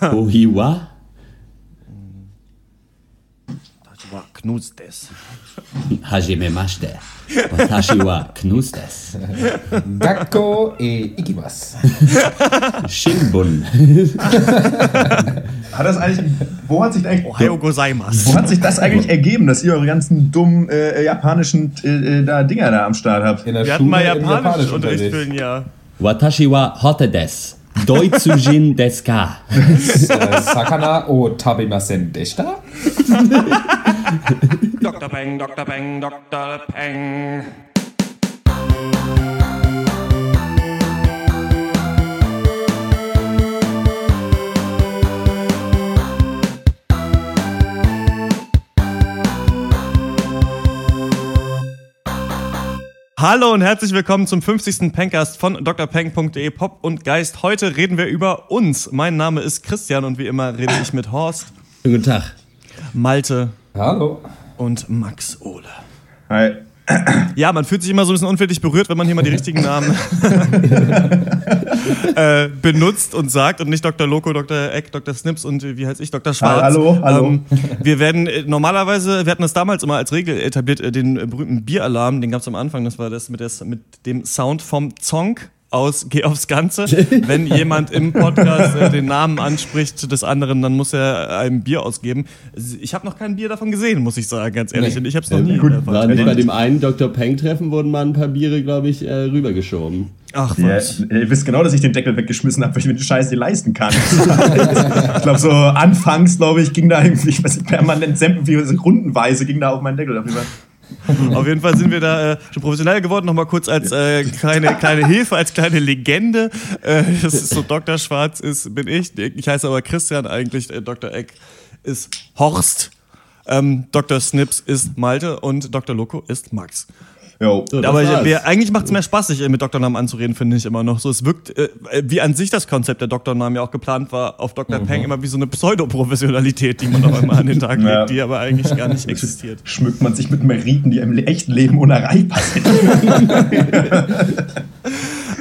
Ohiwa? Wa knus des. Hajime mashite. Watashi wa knus des. Gakko e ikimas. Shinbun. Hat das eigentlich, wo hat sich eigentlich, Ohio gozaimasu. wo hat sich das eigentlich ergeben, dass ihr eure ganzen dummen äh, japanischen äh, äh, da Dinger da am Start habt? In der Wir hatten mal Schule Japanischunterricht für Japanischunterricht. ein Jahr. Watashi wa hote des. Doitsujin desu ka? Äh, Sakana o tabemasen deshita? Dr. Peng, Dr. Peng, Dr. Peng. Hallo und herzlich willkommen zum 50. Pencast von drpeng.de Pop und Geist. Heute reden wir über uns. Mein Name ist Christian und wie immer rede ich mit Horst, Guten Tag. Malte Hallo. und Max Ole. Hi. Ja, man fühlt sich immer so ein bisschen unfällig berührt, wenn man hier mal die richtigen Namen äh, benutzt und sagt und nicht Dr. Loco, Dr. Eck, Dr. Snips und äh, wie heißt ich, Dr. Schwarz. Hallo, hallo. Ähm, wir werden äh, normalerweise, wir hatten das damals immer als Regel etabliert, äh, den berühmten Bieralarm, den gab es am Anfang, das war das mit, das mit dem Sound vom Zonk aus Geh aufs Ganze. Wenn jemand im Podcast äh, den Namen anspricht des anderen, dann muss er ein Bier ausgeben. Ich habe noch kein Bier davon gesehen, muss ich sagen, ganz ehrlich. Nee. Und ich habe es noch nie. gut. War nicht bei dem einen Dr. Peng-Treffen wurden mal ein paar Biere, glaube ich, äh, rübergeschoben. Ach Ja, was. ihr wisst genau, dass ich den Deckel weggeschmissen habe, weil ich mir den Scheiß nicht leisten kann. ich glaube, so anfangs, glaube ich, ging da irgendwie, ich weiß nicht, permanent sämtlich rundenweise ging da auf meinen Deckel. darüber. Auf jeden Fall sind wir da äh, schon professionell geworden. Nochmal kurz als äh, kleine, kleine Hilfe, als kleine Legende. Äh, das ist so Dr. Schwarz ist, bin ich. Ich heiße aber Christian eigentlich. Äh, Dr. Eck ist Horst. Ähm, Dr. Snips ist Malte und Dr. Loco ist Max. Jo. Aber ich, wir, eigentlich macht es mehr Spaß, sich mit Doktornamen anzureden, finde ich immer noch. So, es wirkt, äh, wie an sich das Konzept der Doktornamen ja auch geplant war, auf Dr. Peng immer wie so eine Pseudoprofessionalität, die man auch immer an den Tag Ja. legt, die aber eigentlich gar nicht existiert. Schmückt man sich mit Meriten, die im echten Leben unerreichbar sind.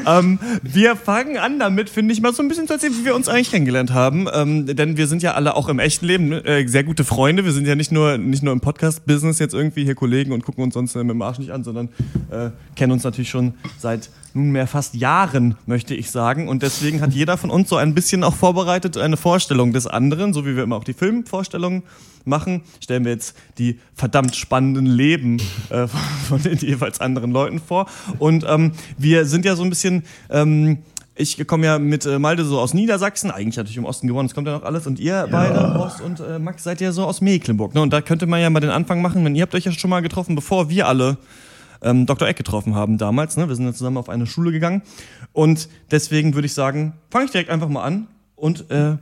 Ähm, wir fangen an damit, finde ich, mal so ein bisschen zu erzählen, wie wir uns eigentlich kennengelernt haben. Ähm, denn wir sind ja alle auch im echten Leben äh, sehr gute Freunde. Wir sind ja nicht nur, nicht nur im Podcast-Business jetzt irgendwie hier Kollegen und gucken uns sonst äh, mit dem Arsch nicht an, sondern äh, kennen uns natürlich schon seit nunmehr fast Jahren, möchte ich sagen. Und deswegen hat jeder von uns so ein bisschen auch vorbereitet eine Vorstellung des anderen, so wie wir immer auch die Filmvorstellungen machen, stellen wir jetzt die verdammt spannenden Leben äh, von den jeweils anderen Leuten vor. Und ähm, wir sind ja so ein bisschen. Ähm, ich komme ja mit äh, Malde so aus Niedersachsen, eigentlich natürlich im Osten gewonnen, es kommt ja noch alles. Und ihr beide, Horst und äh, Max, seid ja so aus Mecklenburg. Ne? Und da könnte man ja mal den Anfang machen, wenn ihr habt euch ja schon mal getroffen, bevor wir alle ähm, Dr. Eck getroffen haben damals. Ne? Wir sind ja zusammen auf eine Schule gegangen. Und deswegen würde ich sagen, fange ich direkt einfach mal an. Und äh,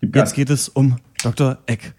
jetzt geht es um Dr. Eck.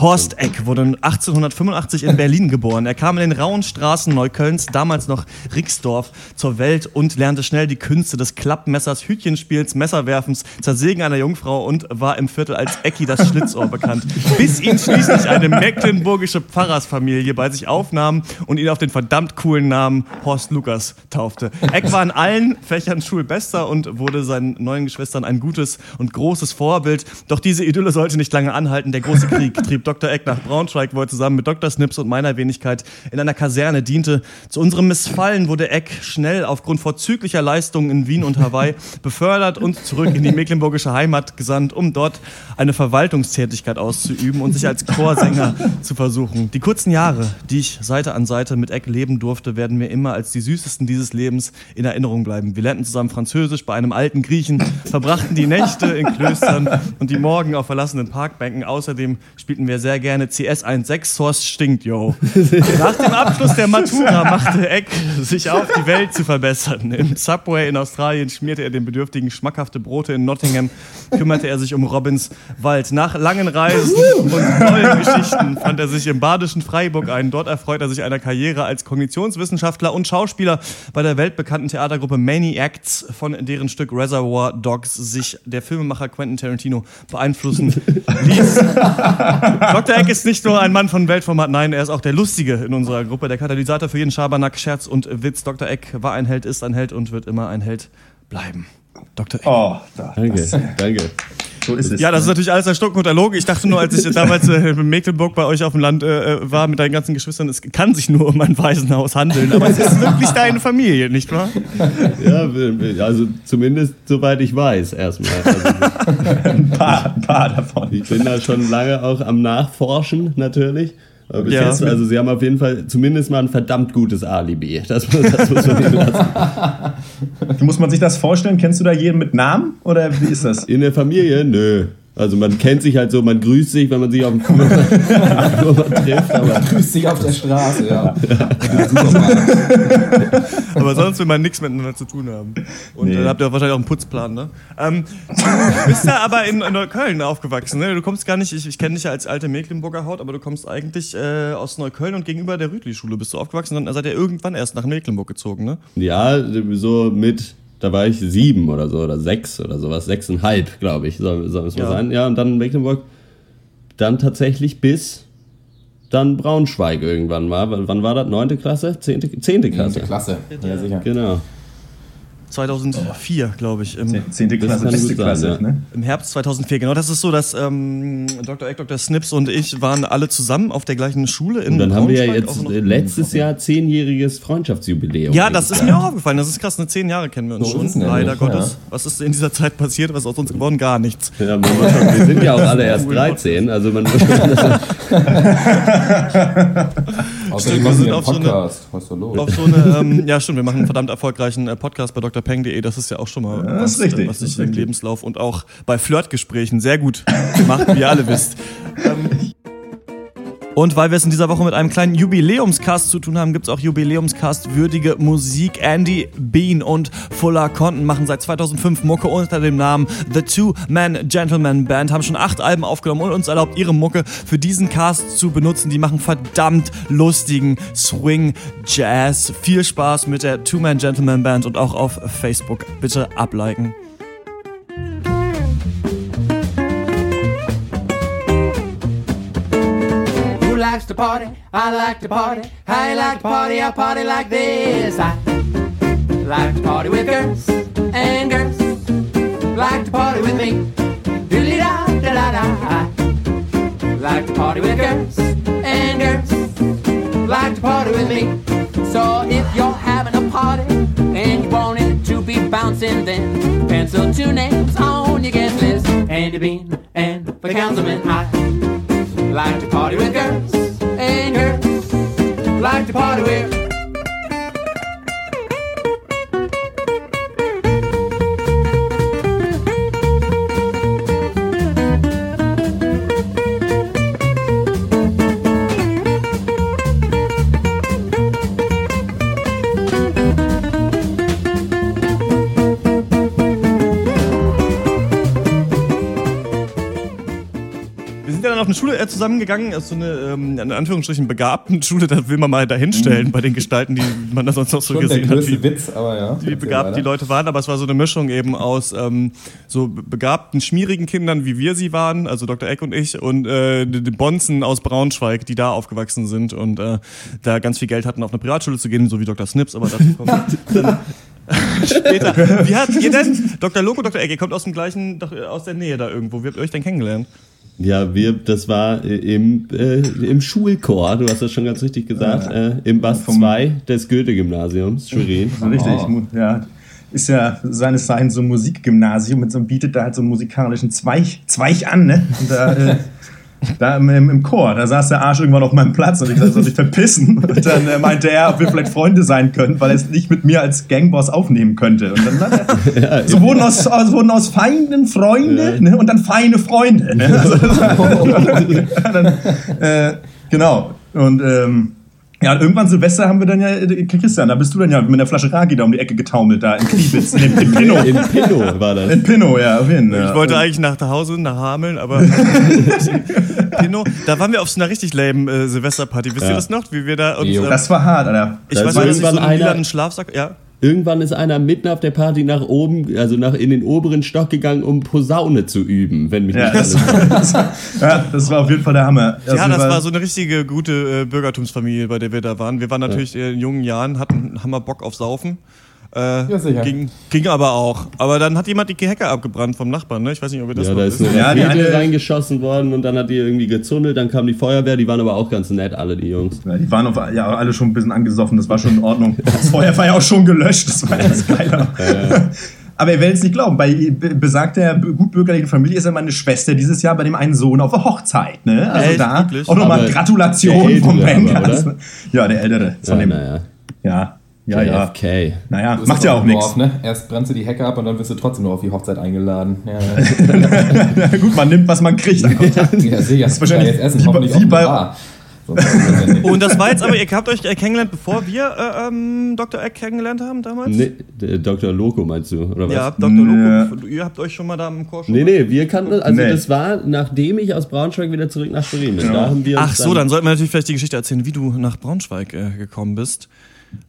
Horst Eck wurde 1885 in Berlin geboren. Er kam in den rauen Straßen Neuköllns, damals noch Rixdorf, zur Welt und lernte schnell die Künste des Klappmessers, Hütchenspiels, Messerwerfens, Zersägen einer Jungfrau und war im Viertel als Ecki das Schlitzohr bekannt. Bis ihn schließlich eine mecklenburgische Pfarrersfamilie bei sich aufnahm und ihn auf den verdammt coolen Namen Horst Lukas taufte. Eck war in allen Fächern Schulbester und wurde seinen neuen Geschwistern ein gutes und großes Vorbild. Doch diese Idylle sollte nicht lange anhalten. Der große Krieg trieb Dr. Eck nach Braunschweig, wo er zusammen mit Dr. Snips und meiner Wenigkeit in einer Kaserne diente. Zu unserem Missfallen wurde Eck schnell aufgrund vorzüglicher Leistungen in Wien und Hawaii befördert und zurück in die mecklenburgische Heimat gesandt, um dort eine Verwaltungstätigkeit auszuüben und sich als Chorsänger zu versuchen. Die kurzen Jahre, die ich Seite an Seite mit Eck leben durfte, werden mir immer als die süßesten dieses Lebens in Erinnerung bleiben. Wir lernten zusammen Französisch bei einem alten Griechen, verbrachten die Nächte in Klöstern und die Morgen auf verlassenen Parkbänken. Außerdem spielten wir sehr gerne CS16 Horst stinkt, yo. Nach dem Abschluss der Matura machte Eck sich auf, die Welt zu verbessern. Im Subway in Australien schmierte er den Bedürftigen schmackhafte Brote in Nottingham, kümmerte er sich um Robins Wald. Nach langen Reisen und tollen Geschichten fand er sich im badischen Freiburg ein. Dort erfreut er sich einer Karriere als Kognitionswissenschaftler und Schauspieler bei der weltbekannten Theatergruppe Maniacs, von deren Stück Reservoir Dogs sich der Filmemacher Quentin Tarantino beeinflussen ließ. Dr. Eck ist nicht nur ein Mann von Weltformat, nein, er ist auch der Lustige in unserer Gruppe, der Katalysator für jeden Schabernack, Scherz und Witz. Dr. Eck war ein Held, ist ein Held und wird immer ein Held bleiben. Dr. Eck. Oh, da, Danke, das, danke. So ist es. Ja, das ist natürlich alles erstunken und erlogen. Ich dachte nur, als ich damals äh, in Mecklenburg bei euch auf dem Land äh, war mit deinen ganzen Geschwistern, es kann sich nur um ein Waisenhaus handeln. Aber es ist wirklich deine Familie, nicht wahr? Ja, also zumindest soweit ich weiß erstmal. Also, ein, paar, ein paar davon. ich bin da schon lange auch am Nachforschen natürlich. Aber bis Ja. jetzt, also sie haben auf jeden Fall zumindest mal ein verdammt gutes Alibi. Das, muss- das muss man lassen. Muss man sich das vorstellen? Kennst du da jeden mit Namen? Oder wie ist das? In der Familie? Nö. Also man kennt sich halt so, man grüßt sich, wenn man sich auf dem Flur, trifft, aber Grüß dich auf der Straße, ja. Supermarkt. Aber sonst will man nichts miteinander zu tun haben. Und Nee. dann habt ihr wahrscheinlich auch einen Putzplan, ne? Ähm, du bist ja aber in, in Neukölln aufgewachsen, ne? Du kommst gar nicht, ich, ich kenne dich ja als alte Mecklenburger Haut, aber du kommst eigentlich äh, aus Neukölln und gegenüber der Rütli-Schule bist du aufgewachsen dann seid ihr irgendwann erst nach Mecklenburg gezogen, ne? ja, so mit, da war ich sieben oder so, oder sechs oder sowas, sechseinhalb, glaube ich, soll, soll es mal Ja. sein. Ja, und dann Mecklenburg, dann tatsächlich bis dann Braunschweig irgendwann mal. Wann war das? Neunte Klasse? Zehnte, zehnte Klasse? Klasse. Ja, sicher. Genau. 2004, glaube ich. Im, Zehnte Klasse, beste sein, Klasse. ja. Ne? Im Herbst 2004, genau. Das ist so, dass ähm, Dr. Eck, Dr. Snips und ich waren alle zusammen auf der gleichen Schule in Und dann haben wir ja jetzt letztes Jahr zehnjähriges Freundschaftsjubiläum. Ja, das ist mir auch aufgefallen. Das ist krass. Ne, zehn Jahre kennen wir uns So schon. Leider ja. Gottes. Was ist in dieser Zeit passiert? Was ist aus uns geworden? Gar nichts. Ja, wir sind ja auch alle erst 13, also man muss schon, Außerdem wir sind auf so eine- Podcast. Was los? Auf so eine, ähm, ja stimmt, wir machen einen verdammt erfolgreichen äh, Podcast bei drpeng.de. Das ist ja auch schon mal das was, richtig, was sich im. Lebenslauf und auch bei Flirtgesprächen sehr gut macht, wie ihr alle wisst. Ähm, und weil wir es in dieser Woche mit einem kleinen Jubiläumscast zu tun haben, gibt es auch Jubiläumscast würdige Musik. Andy Bean und Fuller Conten machen seit 2005 Mucke unter dem Namen The Two Man Gentleman Band, haben schon acht Alben aufgenommen und uns erlaubt, ihre Mucke für diesen Cast zu benutzen. Die machen verdammt lustigen Swing Jazz. Viel Spaß mit der Two Man Gentleman Band und auch auf Facebook. Bitte abliken. Likes to party? I like to party. I like to party. I party like this. I like to party with girls and girls like to party with me. Doodly da da da da. I like to party with girls and girls like to party with me. So if you're having a party and you want it to be bouncing, then pencil two names on your guest list: Andy Bean and the Councilman. I like to party with girls and girls like to party with. Dann auf eine Schule äh, zusammengegangen, also so eine, ähm, in Anführungsstrichen, begabten Schule, da will man mal dahinstellen bei den Gestalten, die man da sonst noch so Schon der gesehen hat. größte Wie, Witz, aber ja. wie begabt die. Leute waren, aber es war so eine Mischung eben aus ähm, so begabten, schmierigen Kindern, wie wir sie waren, also Dr. Eck und ich, und äh, die die Bonzen aus Braunschweig, die da aufgewachsen sind und äh, da ganz viel Geld hatten, auf eine Privatschule zu gehen, so wie Dr. Snips, aber dazu kommt dann später. Wie hat ihr denn, Dr. Loco, Dr. Eck, ihr kommt aus dem gleichen, äh, aus der Nähe da irgendwo, wie habt ihr euch denn kennengelernt? Ja, wir, das war äh, im, äh, im Schulchor, du hast das schon ganz richtig gesagt, äh, im Bass 2 des Goethe-Gymnasiums, Schwerin. Richtig, Oh. ja. Ist ja seines Zeichens so ein Musikgymnasium mit so bietet da halt so einen musikalischen Zweig, Zweig an, ne? Und da, äh, da im, im, Chor, da saß der Arsch irgendwann auf meinem Platz und ich soll sich verpissen. Und dann äh, meinte er, ob wir vielleicht Freunde sein können, weil er es nicht mit mir als Gangboss aufnehmen könnte. Und dann, äh, so wurden aus, aus, wurden aus Feinden Freunde ne? und dann feine Freunde. Ne? Also, dann, äh, genau. Und ähm, ja, und irgendwann Silvester haben wir dann ja, äh, Christian, da bist du dann ja mit der Flasche Ragi da um die Ecke getaumelt, da in Kniebitz, in, dem- in Pinno. In Pinno war das. In Pinno, ja, auf jeden Fall. Ich wollte eigentlich nach Hause, nach Hameln, aber Pino, da waren wir auf so einer richtig lame äh, Silvesterparty. Wisst ihr Ja. das noch? Wie wir da uns, ähm, Das war hart, Alter. ich Da weiß noch, dass ich so einen einer- Schlafsack, ja. Irgendwann ist einer mitten auf der Party nach oben, also nach in den oberen Stock gegangen, um Posaune zu üben, wenn mich Ja, nicht das, alles das, ja, das war auf jeden Fall der Hammer. Ja, das war so eine richtige gute äh, Bürgertumsfamilie, bei der wir da waren. Wir waren natürlich äh, in jungen Jahren, hatten Hammer Bock auf Saufen. Äh, Ja, sicher. Ging, ging aber auch. Aber dann hat jemand die Hecke abgebrannt vom Nachbarn, ne? Ich weiß nicht, ob ihr das Ja, da ist eine Ja, die Rakete eine- reingeschossen worden und dann hat die irgendwie gezündelt, dann kam die Feuerwehr, die waren aber auch ganz nett, alle die Jungs. Ja, die waren auf, ja, alle schon ein bisschen angesoffen, das war schon in Ordnung. Das Feuer war ja auch schon gelöscht, das war ganz geil. Aber ihr werdet es nicht glauben, bei be- besagter gutbürgerlichen Familie ist ja meine Schwester dieses Jahr bei dem einen Sohn auf der Hochzeit. Ne? Also Echt? da Wirklich? auch nochmal Gratulation vom Bengals. oder? Ja, der Ältere. Von Ja, dem, naja. Ja, ja, ja. JFK. Naja, ist macht das ja auch nichts. Ne? Erst brennst du die Hecke ab und dann wirst du trotzdem noch auf die Hochzeit eingeladen. Ja, Gut, man nimmt, was man kriegt. ja sicher. Das wahrscheinlich jetzt essen, wie bei- wie bei- ist das ja. Und das war jetzt aber, ihr habt euch äh, kennengelernt, bevor wir äh, ähm, Dr. Eck kennengelernt haben damals? Nee, der Dr. Loco meinst du, oder was? Ja, Dr. Loco, ihr habt euch schon mal da im Chor schon Nee, nee, wir kannten also Nee. das war, nachdem ich aus Braunschweig wieder zurück nach Schwerin bin. Da haben wir Ach so, dann sollten wir natürlich vielleicht die Geschichte erzählen, wie du nach Braunschweig äh, gekommen bist.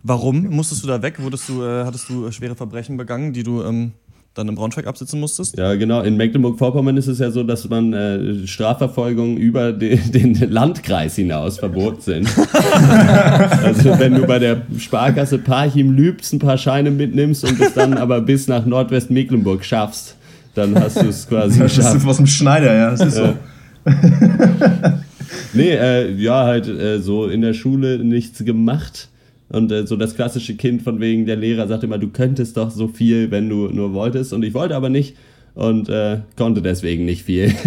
Warum musstest du da weg? Wurdest du, äh, hattest du äh, schwere Verbrechen begangen, die du ähm, dann in Braunschweig absitzen musstest? Ja, genau. In Mecklenburg-Vorpommern ist es ja so, dass man äh, Strafverfolgungen über den, den Landkreis hinaus verboten sind. also wenn du bei der Sparkasse Parchim Lübs ein paar Scheine mitnimmst und es dann aber bis nach Nordwestmecklenburg schaffst, dann hast du es quasi Das geschafft. ist aus dem Schneider, ja. Das ist so. Nee, äh, ja, halt äh, so in der Schule nichts gemacht. Und äh, so das klassische Kind von wegen, der Lehrer sagt immer, du könntest doch so viel, wenn du nur wolltest. Und ich wollte aber nicht und äh, konnte deswegen nicht viel.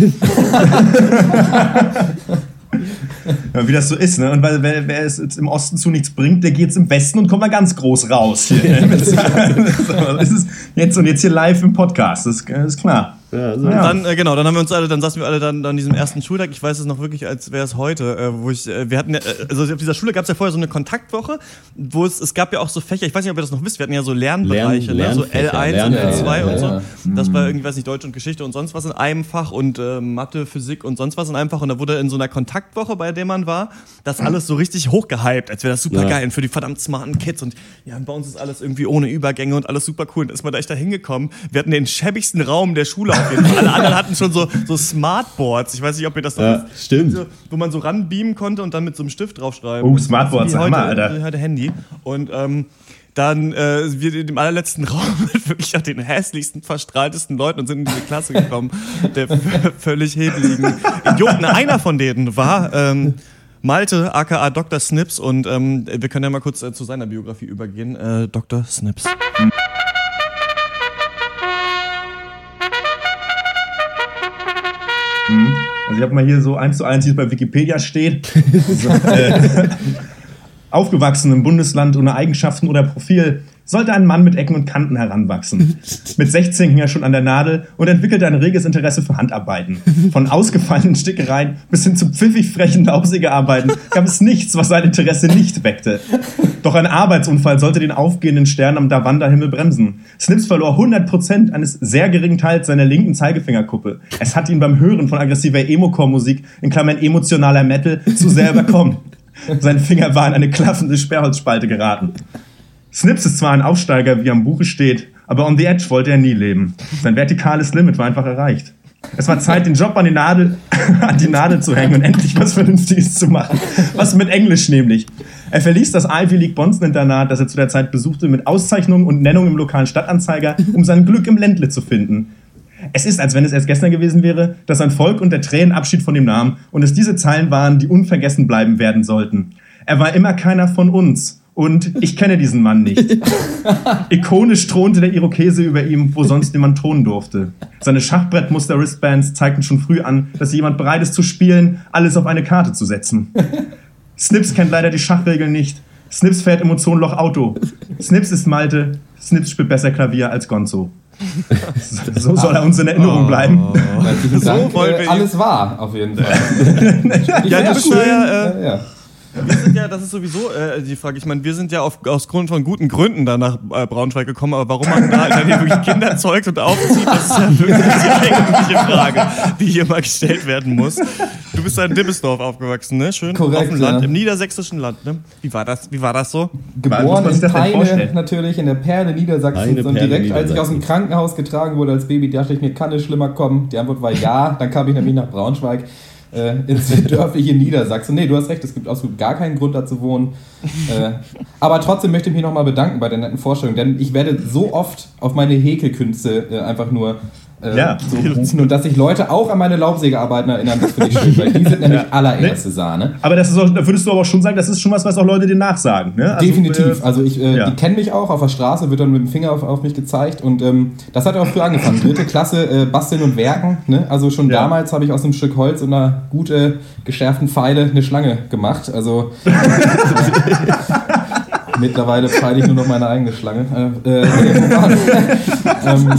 Ja, wie das so ist, ne? Und weil wer, wer es jetzt im Osten zu nichts bringt, der geht's im Westen und kommt mal ganz groß raus. Hier, ne? das ist jetzt und jetzt hier live im Podcast, das das ist klar. Ja, so. Ja. Dann, äh, genau, dann haben wir uns alle, dann saßen wir alle dann an diesem ersten Schultag, ich weiß es noch wirklich, als wäre es heute, äh, wo ich, äh, wir hatten ja, äh, also auf dieser Schule gab es ja vorher so eine Kontaktwoche, wo es, es gab ja auch so Fächer, ich weiß nicht, ob ihr das noch wisst, wir hatten ja so Lernbereiche, Lern- ne? so Lernfächer, L1 und Lernfächer, L2 und ja, so. ja. Das war irgendwie, weiß nicht, Deutsch und Geschichte und sonst was in einem Fach und äh, Mathe, Physik und sonst was in einem Fach und da wurde in so einer Kontaktwoche, bei der man war, das alles so richtig hochgehypt, als wäre das super geil und für die verdammt smarten Kids und ja, bei uns ist alles irgendwie ohne Übergänge und alles super cool und ist man da echt da hingekommen. Wir hatten den schäbigsten Raum der Schule auf jeden Fall. Alle anderen hatten schon so, so Smartboards. Ich weiß nicht, ob ihr das noch Ja, stimmt. So, wo man so ranbeamen konnte und dann mit so einem Stift draufschreiben. Oh, Smartboards, heute, Hammer, Alter. wie heute Handy. Und ähm, dann äh, wir in dem allerletzten Raum mit wirklich auch den hässlichsten, verstrahltesten Leuten und sind in diese Klasse gekommen, der völlig hebeligen Idioten. Einer von denen war ähm, Malte, aka Dr. Snips und ähm, wir können ja mal kurz äh, zu seiner Biografie übergehen. Äh, Dr. Snips. Also ich habe mal hier so eins zu eins, wie es bei Wikipedia steht. so, äh, aufgewachsen im Bundesland ohne Eigenschaften oder Profil sollte ein Mann mit Ecken und Kanten heranwachsen. Mit 16 hing er schon an der Nadel und entwickelte ein reges Interesse für Handarbeiten. Von ausgefallenen Stickereien bis hin zu pfiffig frechen Laubsägearbeiten gab es nichts, was sein Interesse nicht weckte. Doch ein Arbeitsunfall sollte den aufgehenden Stern am Davanda-Himmel bremsen. Snips verlor 100% eines sehr geringen Teils seiner linken Zeigefingerkuppe. Es hat ihn beim Hören von aggressiver Emo-Core-Musik, in Klammern emotionaler Metal, zu sehr überkommen. Sein Finger war in eine klaffende Sperrholzspalte geraten. Snips ist zwar ein Aufsteiger, wie am Buche steht, aber on the edge wollte er nie leben. Sein vertikales Limit war einfach erreicht. Es war Zeit, den Job an die Nadel, an die Nadel zu hängen und endlich was Vernünftiges zu machen. Was mit Englisch nämlich. Er verließ das Ivy League Bonson Internat, das er zu der Zeit besuchte, mit Auszeichnung und Nennung im lokalen Stadtanzeiger, um sein Glück im Ländle zu finden. Es ist, als wenn es erst gestern gewesen wäre, dass sein Volk unter Tränen Abschied von ihm nahm und es diese Zeilen waren, die unvergessen bleiben werden sollten. Er war immer keiner von uns. Und ich kenne diesen Mann nicht. Ikonisch thronte der Irokese über ihm, wo sonst niemand thronen durfte. Seine Schachbrettmuster-Wristbands zeigten schon früh an, dass jemand bereit ist zu spielen, alles auf eine Karte zu setzen. Snips kennt leider die Schachregeln nicht. Snips fährt Emotionenloch Auto. Snips ist Malte. Snips spielt besser Klavier als Gonzo. So soll er uns in Erinnerung bleiben. Herzlichen So Dank. wollen wir äh, ihn- alles wahr, auf jeden Fall. Ja, bist schön. ja, äh, ja. Wir sind ja, das ist sowieso äh, die Frage. Ich meine, wir sind ja auf, aus Grund von guten Gründen da nach äh, Braunschweig gekommen, aber warum man da dann hier wirklich Kinder zeugt und aufzieht, das ist ja wirklich die eigentliche Frage, die hier mal gestellt werden muss. Du bist da in Dibbesdorf aufgewachsen, ne? Schön Korrekt, auf dem Land, ja. im niedersächsischen Land, ne? Wie war das, wie war das so? Geboren in Peine, natürlich, in der Perle und Perle direkt, als ich aus dem. Krankenhaus getragen wurde als Baby, dachte ich mir, kann es schlimmer kommen? Die Antwort war ja. Dann kam ich nämlich nach Braunschweig. Äh, ins dörfliche Niedersachsen. Nee, du hast recht, es gibt absolut gar keinen Grund da zu wohnen. Äh, aber trotzdem möchte ich mich nochmal bedanken bei der netten Vorstellung, denn ich werde so oft auf meine Häkelkünste äh, einfach nur äh, Ja. so rufen und dass sich Leute auch an meine Laubsägearbeiten erinnern, das finde ich schön, weil die sind nämlich Ja. allererste Sahne. Aber das ist auch, da würdest du aber schon sagen, das ist schon was, was auch Leute dir nachsagen. Ne? Also, Definitiv. äh, Also ich, äh, ja. die kennen mich auch auf der Straße, wird dann mit dem Finger auf, auf mich gezeigt und ähm, das hat auch früh angefangen. Dritte Klasse äh, basteln und werken. Ne? Also schon Ja. damals habe ich aus einem Stück Holz und einer gut geschärften Pfeile eine Schlange gemacht. Also mittlerweile feile ich nur noch meine eigene Schlange. Äh, äh, ähm,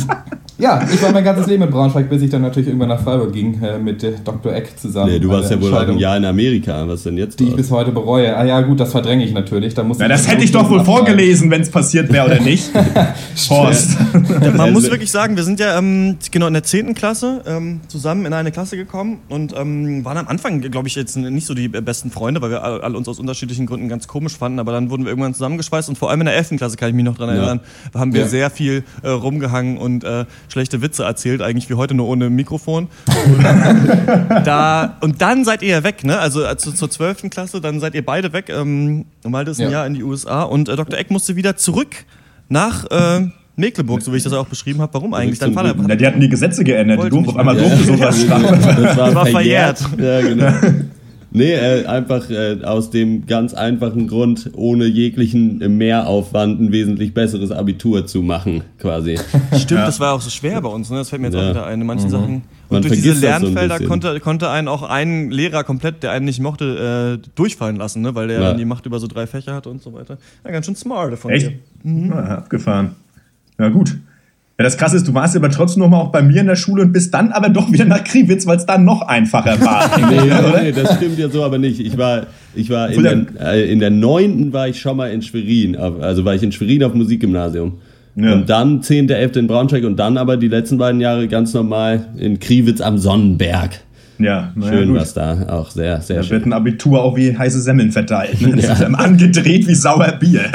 ja, ich war mein ganzes Leben in Braunschweig, bis ich dann natürlich irgendwann nach Freiburg ging äh, mit äh, Dr. Eck zusammen. Nee, du warst ja wohl auch ein Jahr in Amerika. Was denn jetzt? Die ich los? bis heute bereue. Ah ja, gut, das verdränge ich natürlich. Da muss Na, das hätte ich doch wohl vorgelesen, wenn es passiert wäre oder nicht. Horst. Man Also- muss wirklich sagen, wir sind ja ähm, genau in der 10. Klasse ähm, zusammen in eine Klasse gekommen und ähm, waren am Anfang, glaube ich, jetzt nicht so die besten Freunde, weil wir alle, alle uns aus unterschiedlichen Gründen ganz komisch fanden, aber dann wurden wir irgendwann zusammengeschweißt und vor allem in der 11. Klasse kann ich mich noch dran Ja. erinnern, haben wir Ja. sehr viel äh, rumgehangen und äh, schlechte Witze erzählt, eigentlich wie heute nur ohne Mikrofon. Und, da, und dann seid ihr ja weg, ne? Also zu, zur 12. Klasse, dann seid ihr beide weg. Ähm, Malte ist ein Ja. Jahr in die USA und äh, Dr. Eck musste wieder zurück nach äh, Mecklenburg, so wie ich das auch beschrieben habe. Warum eigentlich? Dein Vater. Na, die hatten die Gesetze geändert. Die nicht auf einmal durfte sowas starten. Das war, war verjährt. verjährt. Ja, genau. Nee, äh, einfach äh, aus dem ganz einfachen Grund, ohne jeglichen Mehraufwand ein wesentlich besseres Abitur zu machen, quasi. Stimmt, das war auch so schwer bei uns, ne? Das fällt mir jetzt Ja. auch wieder ein. In manchen Sachen. Und Man durch diese so ein Lernfelder bisschen. konnte, konnte einen auch ein Lehrer komplett, der einen nicht mochte, äh, durchfallen lassen, ne? Weil der Ja. dann die Macht über so drei Fächer hatte und so weiter. Ja, ganz schön smart von Echt? dir. Ja, abgefahren. Ja, gut. Ja, das krasse ist, du warst aber trotzdem noch mal auch bei mir in der Schule und bist dann aber doch wieder nach Kriwitz, weil es dann noch einfacher war. Nee, nee, das stimmt ja so aber nicht. Ich war, ich war in Obwohl der, äh, in der neunten war ich schon mal in Schwerin, also war ich in Schwerin auf Musikgymnasium. Ja. Und dann 10., 11. in Braunschweig und dann aber die letzten beiden Jahre ganz normal in Kriwitz am Sonnenberg. Ja, ja, Schön gut. was da, auch sehr, sehr Da schön. wird ein Abitur auch wie heiße Semmeln verteilt. Ne? Das ist angedreht wie sauer Bier.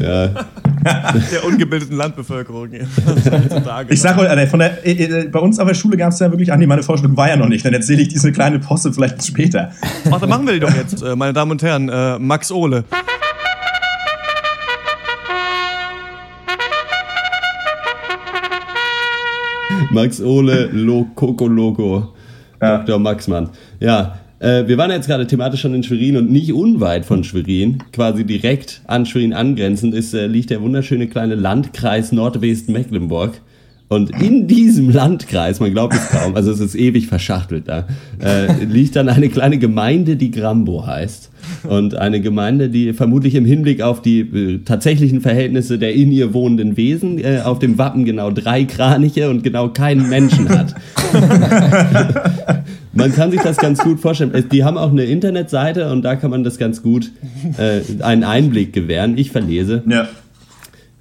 Ja. Der ungebildeten Landbevölkerung. heutzutage. Ich sag euch, Alter, von der, äh, äh, bei uns auf der Schule gab es ja wirklich, ach nee, meine Vorstellung war ja noch nicht, dann erzähle ich diese kleine Posse vielleicht später. Ach, dann machen wir die doch jetzt, äh, meine Damen und Herren. Max Ohle. Max Ole Lo Coco Loco. Ja. Dr. Maxmann. Ja, äh, wir waren jetzt gerade thematisch schon in Schwerin und nicht unweit von Schwerin, quasi direkt an Schwerin angrenzend, ist, äh, liegt der wunderschöne kleine Landkreis Nordwest-Mecklenburg. Und in diesem Landkreis, man glaubt es kaum, also es ist ewig verschachtelt da, äh, liegt dann eine kleine Gemeinde, die Grambo heißt. Und eine Gemeinde, die vermutlich im Hinblick auf die äh, tatsächlichen Verhältnisse der in ihr wohnenden Wesen äh, auf dem Wappen genau drei Kraniche und genau keinen Menschen hat. Man kann sich das ganz gut vorstellen. Die haben auch eine Internetseite und da kann man das ganz gut äh, einen Einblick gewähren. Ich verlese. Ja.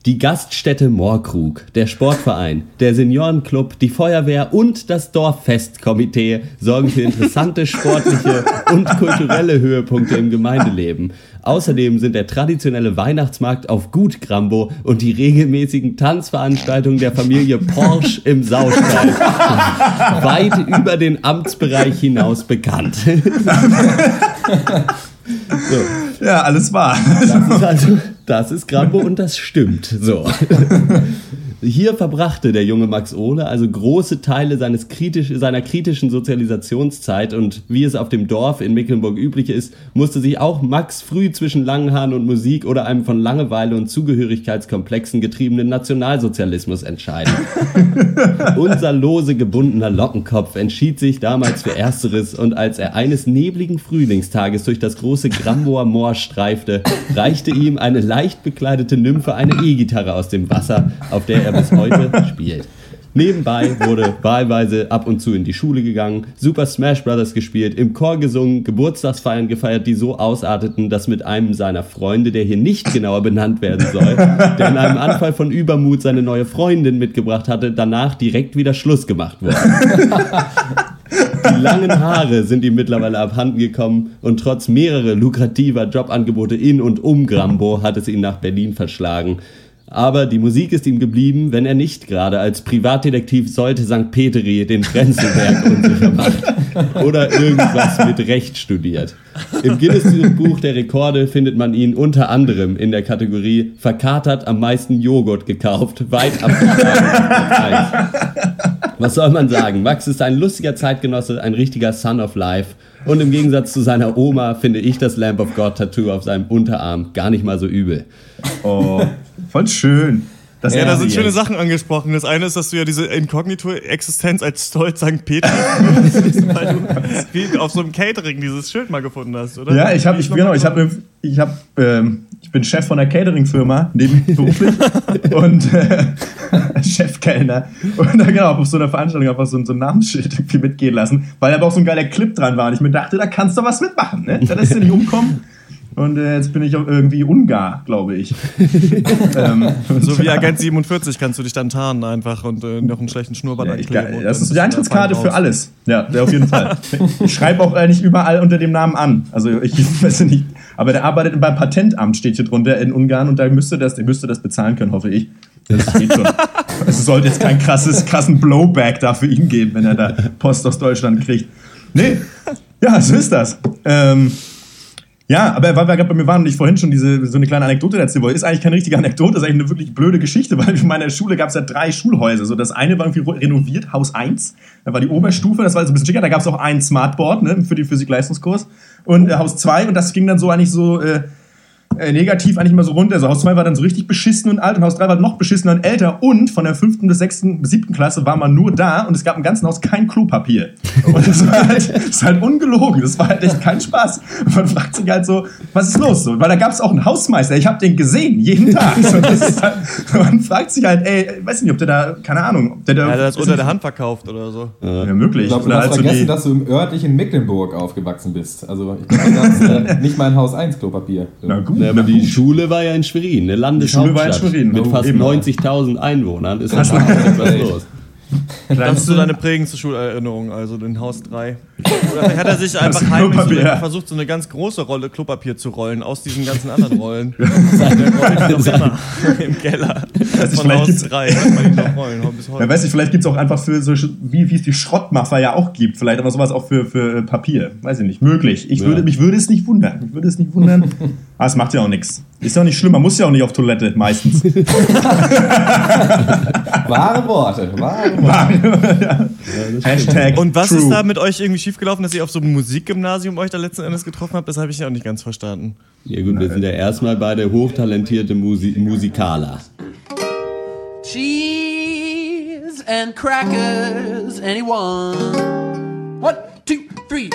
Die Gaststätte Moorkrug, der Sportverein, der Seniorenclub, die Feuerwehr und das Dorffestkomitee sorgen für interessante sportliche und kulturelle Höhepunkte im Gemeindeleben. Außerdem sind der traditionelle Weihnachtsmarkt auf Gut Grambo und die regelmäßigen Tanzveranstaltungen der Familie Porsche im Saustall weit über den Amtsbereich hinaus bekannt. so. Ja, alles wahr. Das ist also, das ist Grambo und das stimmt. So. Hier verbrachte der junge Max Ohle also große Teile seines kritisch, seiner kritischen Sozialisationszeit und wie es auf dem Dorf in Mecklenburg üblich ist, musste sich auch Max früh zwischen langen Haaren und Musik oder einem von Langeweile und Zugehörigkeitskomplexen getriebenen Nationalsozialismus entscheiden. Unser lose gebundener Lockenkopf entschied sich damals für Ersteres und als er eines nebligen Frühlingstages durch das große Gramboer Moor streifte, reichte ihm eine leicht bekleidete Nymphe eine E-Gitarre aus dem Wasser, auf der er bis heute spielt. Nebenbei wurde wahlweise ab und zu in die Schule gegangen, Super Smash Brothers gespielt, im Chor gesungen, Geburtstagsfeiern gefeiert, die so ausarteten, dass mit einem seiner Freunde, der hier nicht genauer benannt werden soll, der in einem Anfall von Übermut seine neue Freundin mitgebracht hatte, danach direkt wieder Schluss gemacht wurde. Die langen Haare sind ihm mittlerweile abhanden gekommen und trotz mehrerer lukrativer Jobangebote in und um Grambo hat es ihn nach Berlin verschlagen. Aber die Musik ist ihm geblieben, wenn er nicht gerade als Privatdetektiv sollte St. Petri den Prenzlberg unsicher macht oder irgendwas mit Recht studiert. Im Guinness-Buch der Rekorde findet man ihn unter anderem in der Kategorie verkatert am meisten Joghurt gekauft, weit abgeschlagen. Was soll man sagen? Max ist ein lustiger Zeitgenosse, ein richtiger Son of Life. Und im Gegensatz zu seiner Oma finde ich das Lamp of God Tattoo auf seinem Unterarm gar nicht mal so übel. Oh, voll schön. Das Ja, da sind schöne jetzt. Sachen angesprochen. Das eine ist, dass du ja diese Inkognito-Existenz als Stolz St. Peter weil du auf so einem Catering dieses Schild mal gefunden hast, oder? Ja, ich habe, ich, genau, ich habe, ich habe, ähm, ich bin Chef von einer Catering-Firma nebenberuflich und äh, Chefkellner und da genau auf so einer Veranstaltung einfach so, ein- so ein Namensschild irgendwie mitgehen lassen, weil aber auch so ein geiler Clip dran war und ich mir dachte, da kannst du was mitmachen, ne? Da lässt du nicht umkommen. Und äh, jetzt bin ich auch irgendwie Ungar, glaube ich. ähm, So wie Agent 47 kannst du dich dann tarnen einfach und äh, noch einen schlechten Schnurrbart Ja, und das ist die Eintrittskarte für alles. Ja, ja, auf jeden Fall. Ich schreibe auch eigentlich überall unter dem Namen an. Also ich weiß nicht. Aber der arbeitet beim Patentamt, steht hier drunter in Ungarn und da müsste das, der müsste das bezahlen können, hoffe ich. Das geht schon. Es sollte jetzt kein krasses, krassen Blowback da für ihn geben, wenn er da Post aus Deutschland kriegt. Nee, ja, so ist das. Ähm, ja, aber weil wir gerade bei mir waren und ich vorhin schon diese, so eine kleine Anekdote erzählen wollte, ist eigentlich keine richtige Anekdote, ist eigentlich eine wirklich blöde Geschichte, weil in meiner Schule gab es ja drei Schulhäuser. So, das eine war irgendwie renoviert, Haus 1, da war die Oberstufe, das war so ein bisschen schicker, da gab es auch ein Smartboard ne, für den Physik-Leistungskurs und äh, Haus 2 und das ging dann so eigentlich so äh, äh, negativ eigentlich mal so runter. Also Haus 2 war dann so richtig beschissen und alt und Haus 3 war noch beschissener und älter und von der fünften bis sechsten bis siebten Klasse war man nur da und es gab im ganzen Haus kein Klopapier. Und das war halt, das ist halt ungelogen. Das war halt echt kein Spaß. Und man fragt sich halt so, was ist los? So, weil da gab es auch einen Hausmeister. Ich habe den gesehen, jeden Tag. So, das ist halt, man fragt sich halt, ey, weiß nicht, ob der da, keine Ahnung, ob der da. Ja, der hat das unter der Hand verkauft oder so. Ja, möglich. Ich glaube, du hast halt so vergessen, die- dass du im örtlichen Mecklenburg aufgewachsen bist. Also ich glaube, das ist äh, nicht mal ein Haus 1 Klopapier. Na gut, Ja, aber na die. Schule war ja in Schwerin, eine Landeshauptstadt. Schule war in Schwerin, Mit oh, fast eben. 90.000 Einwohnern ist da Hast du- etwas los. Das ist so deine prägendste Schulerinnerung, also den Haus 3. Oder vielleicht hat er sich einfach Das heimlich so versucht, so eine ganz große Rolle Klopapier zu rollen aus diesen ganzen anderen Rollen. Der rollt noch immer im Keller Also von Haus gibt's- 3. Kann man ihn noch rollen, bis Ja, heute. weiß ich, vielleicht gibt es auch einfach für so, wie, wie es die Schrottmacher ja auch gibt, vielleicht aber sowas auch für, für äh, Papier. Weiß ich nicht. Möglich. Ich Ja. würde, mich würde es nicht wundern. Mich würde es nicht wundern. Aber es macht ja auch nichts. Ist ja auch nicht schlimm, man muss ja auch nicht auf Toilette meistens. Wahre Worte, wahre Worte. Hashtag Und was true. ist da mit euch irgendwie schiefgelaufen, dass ihr auf so einem Musikgymnasium euch da letzten Endes getroffen habt? Das habe ich ja auch nicht ganz verstanden. Ja gut, wir sind ja erstmal beide hochtalentierte Musi Musikaler. cheese and crackers. Anyone? One, two, three.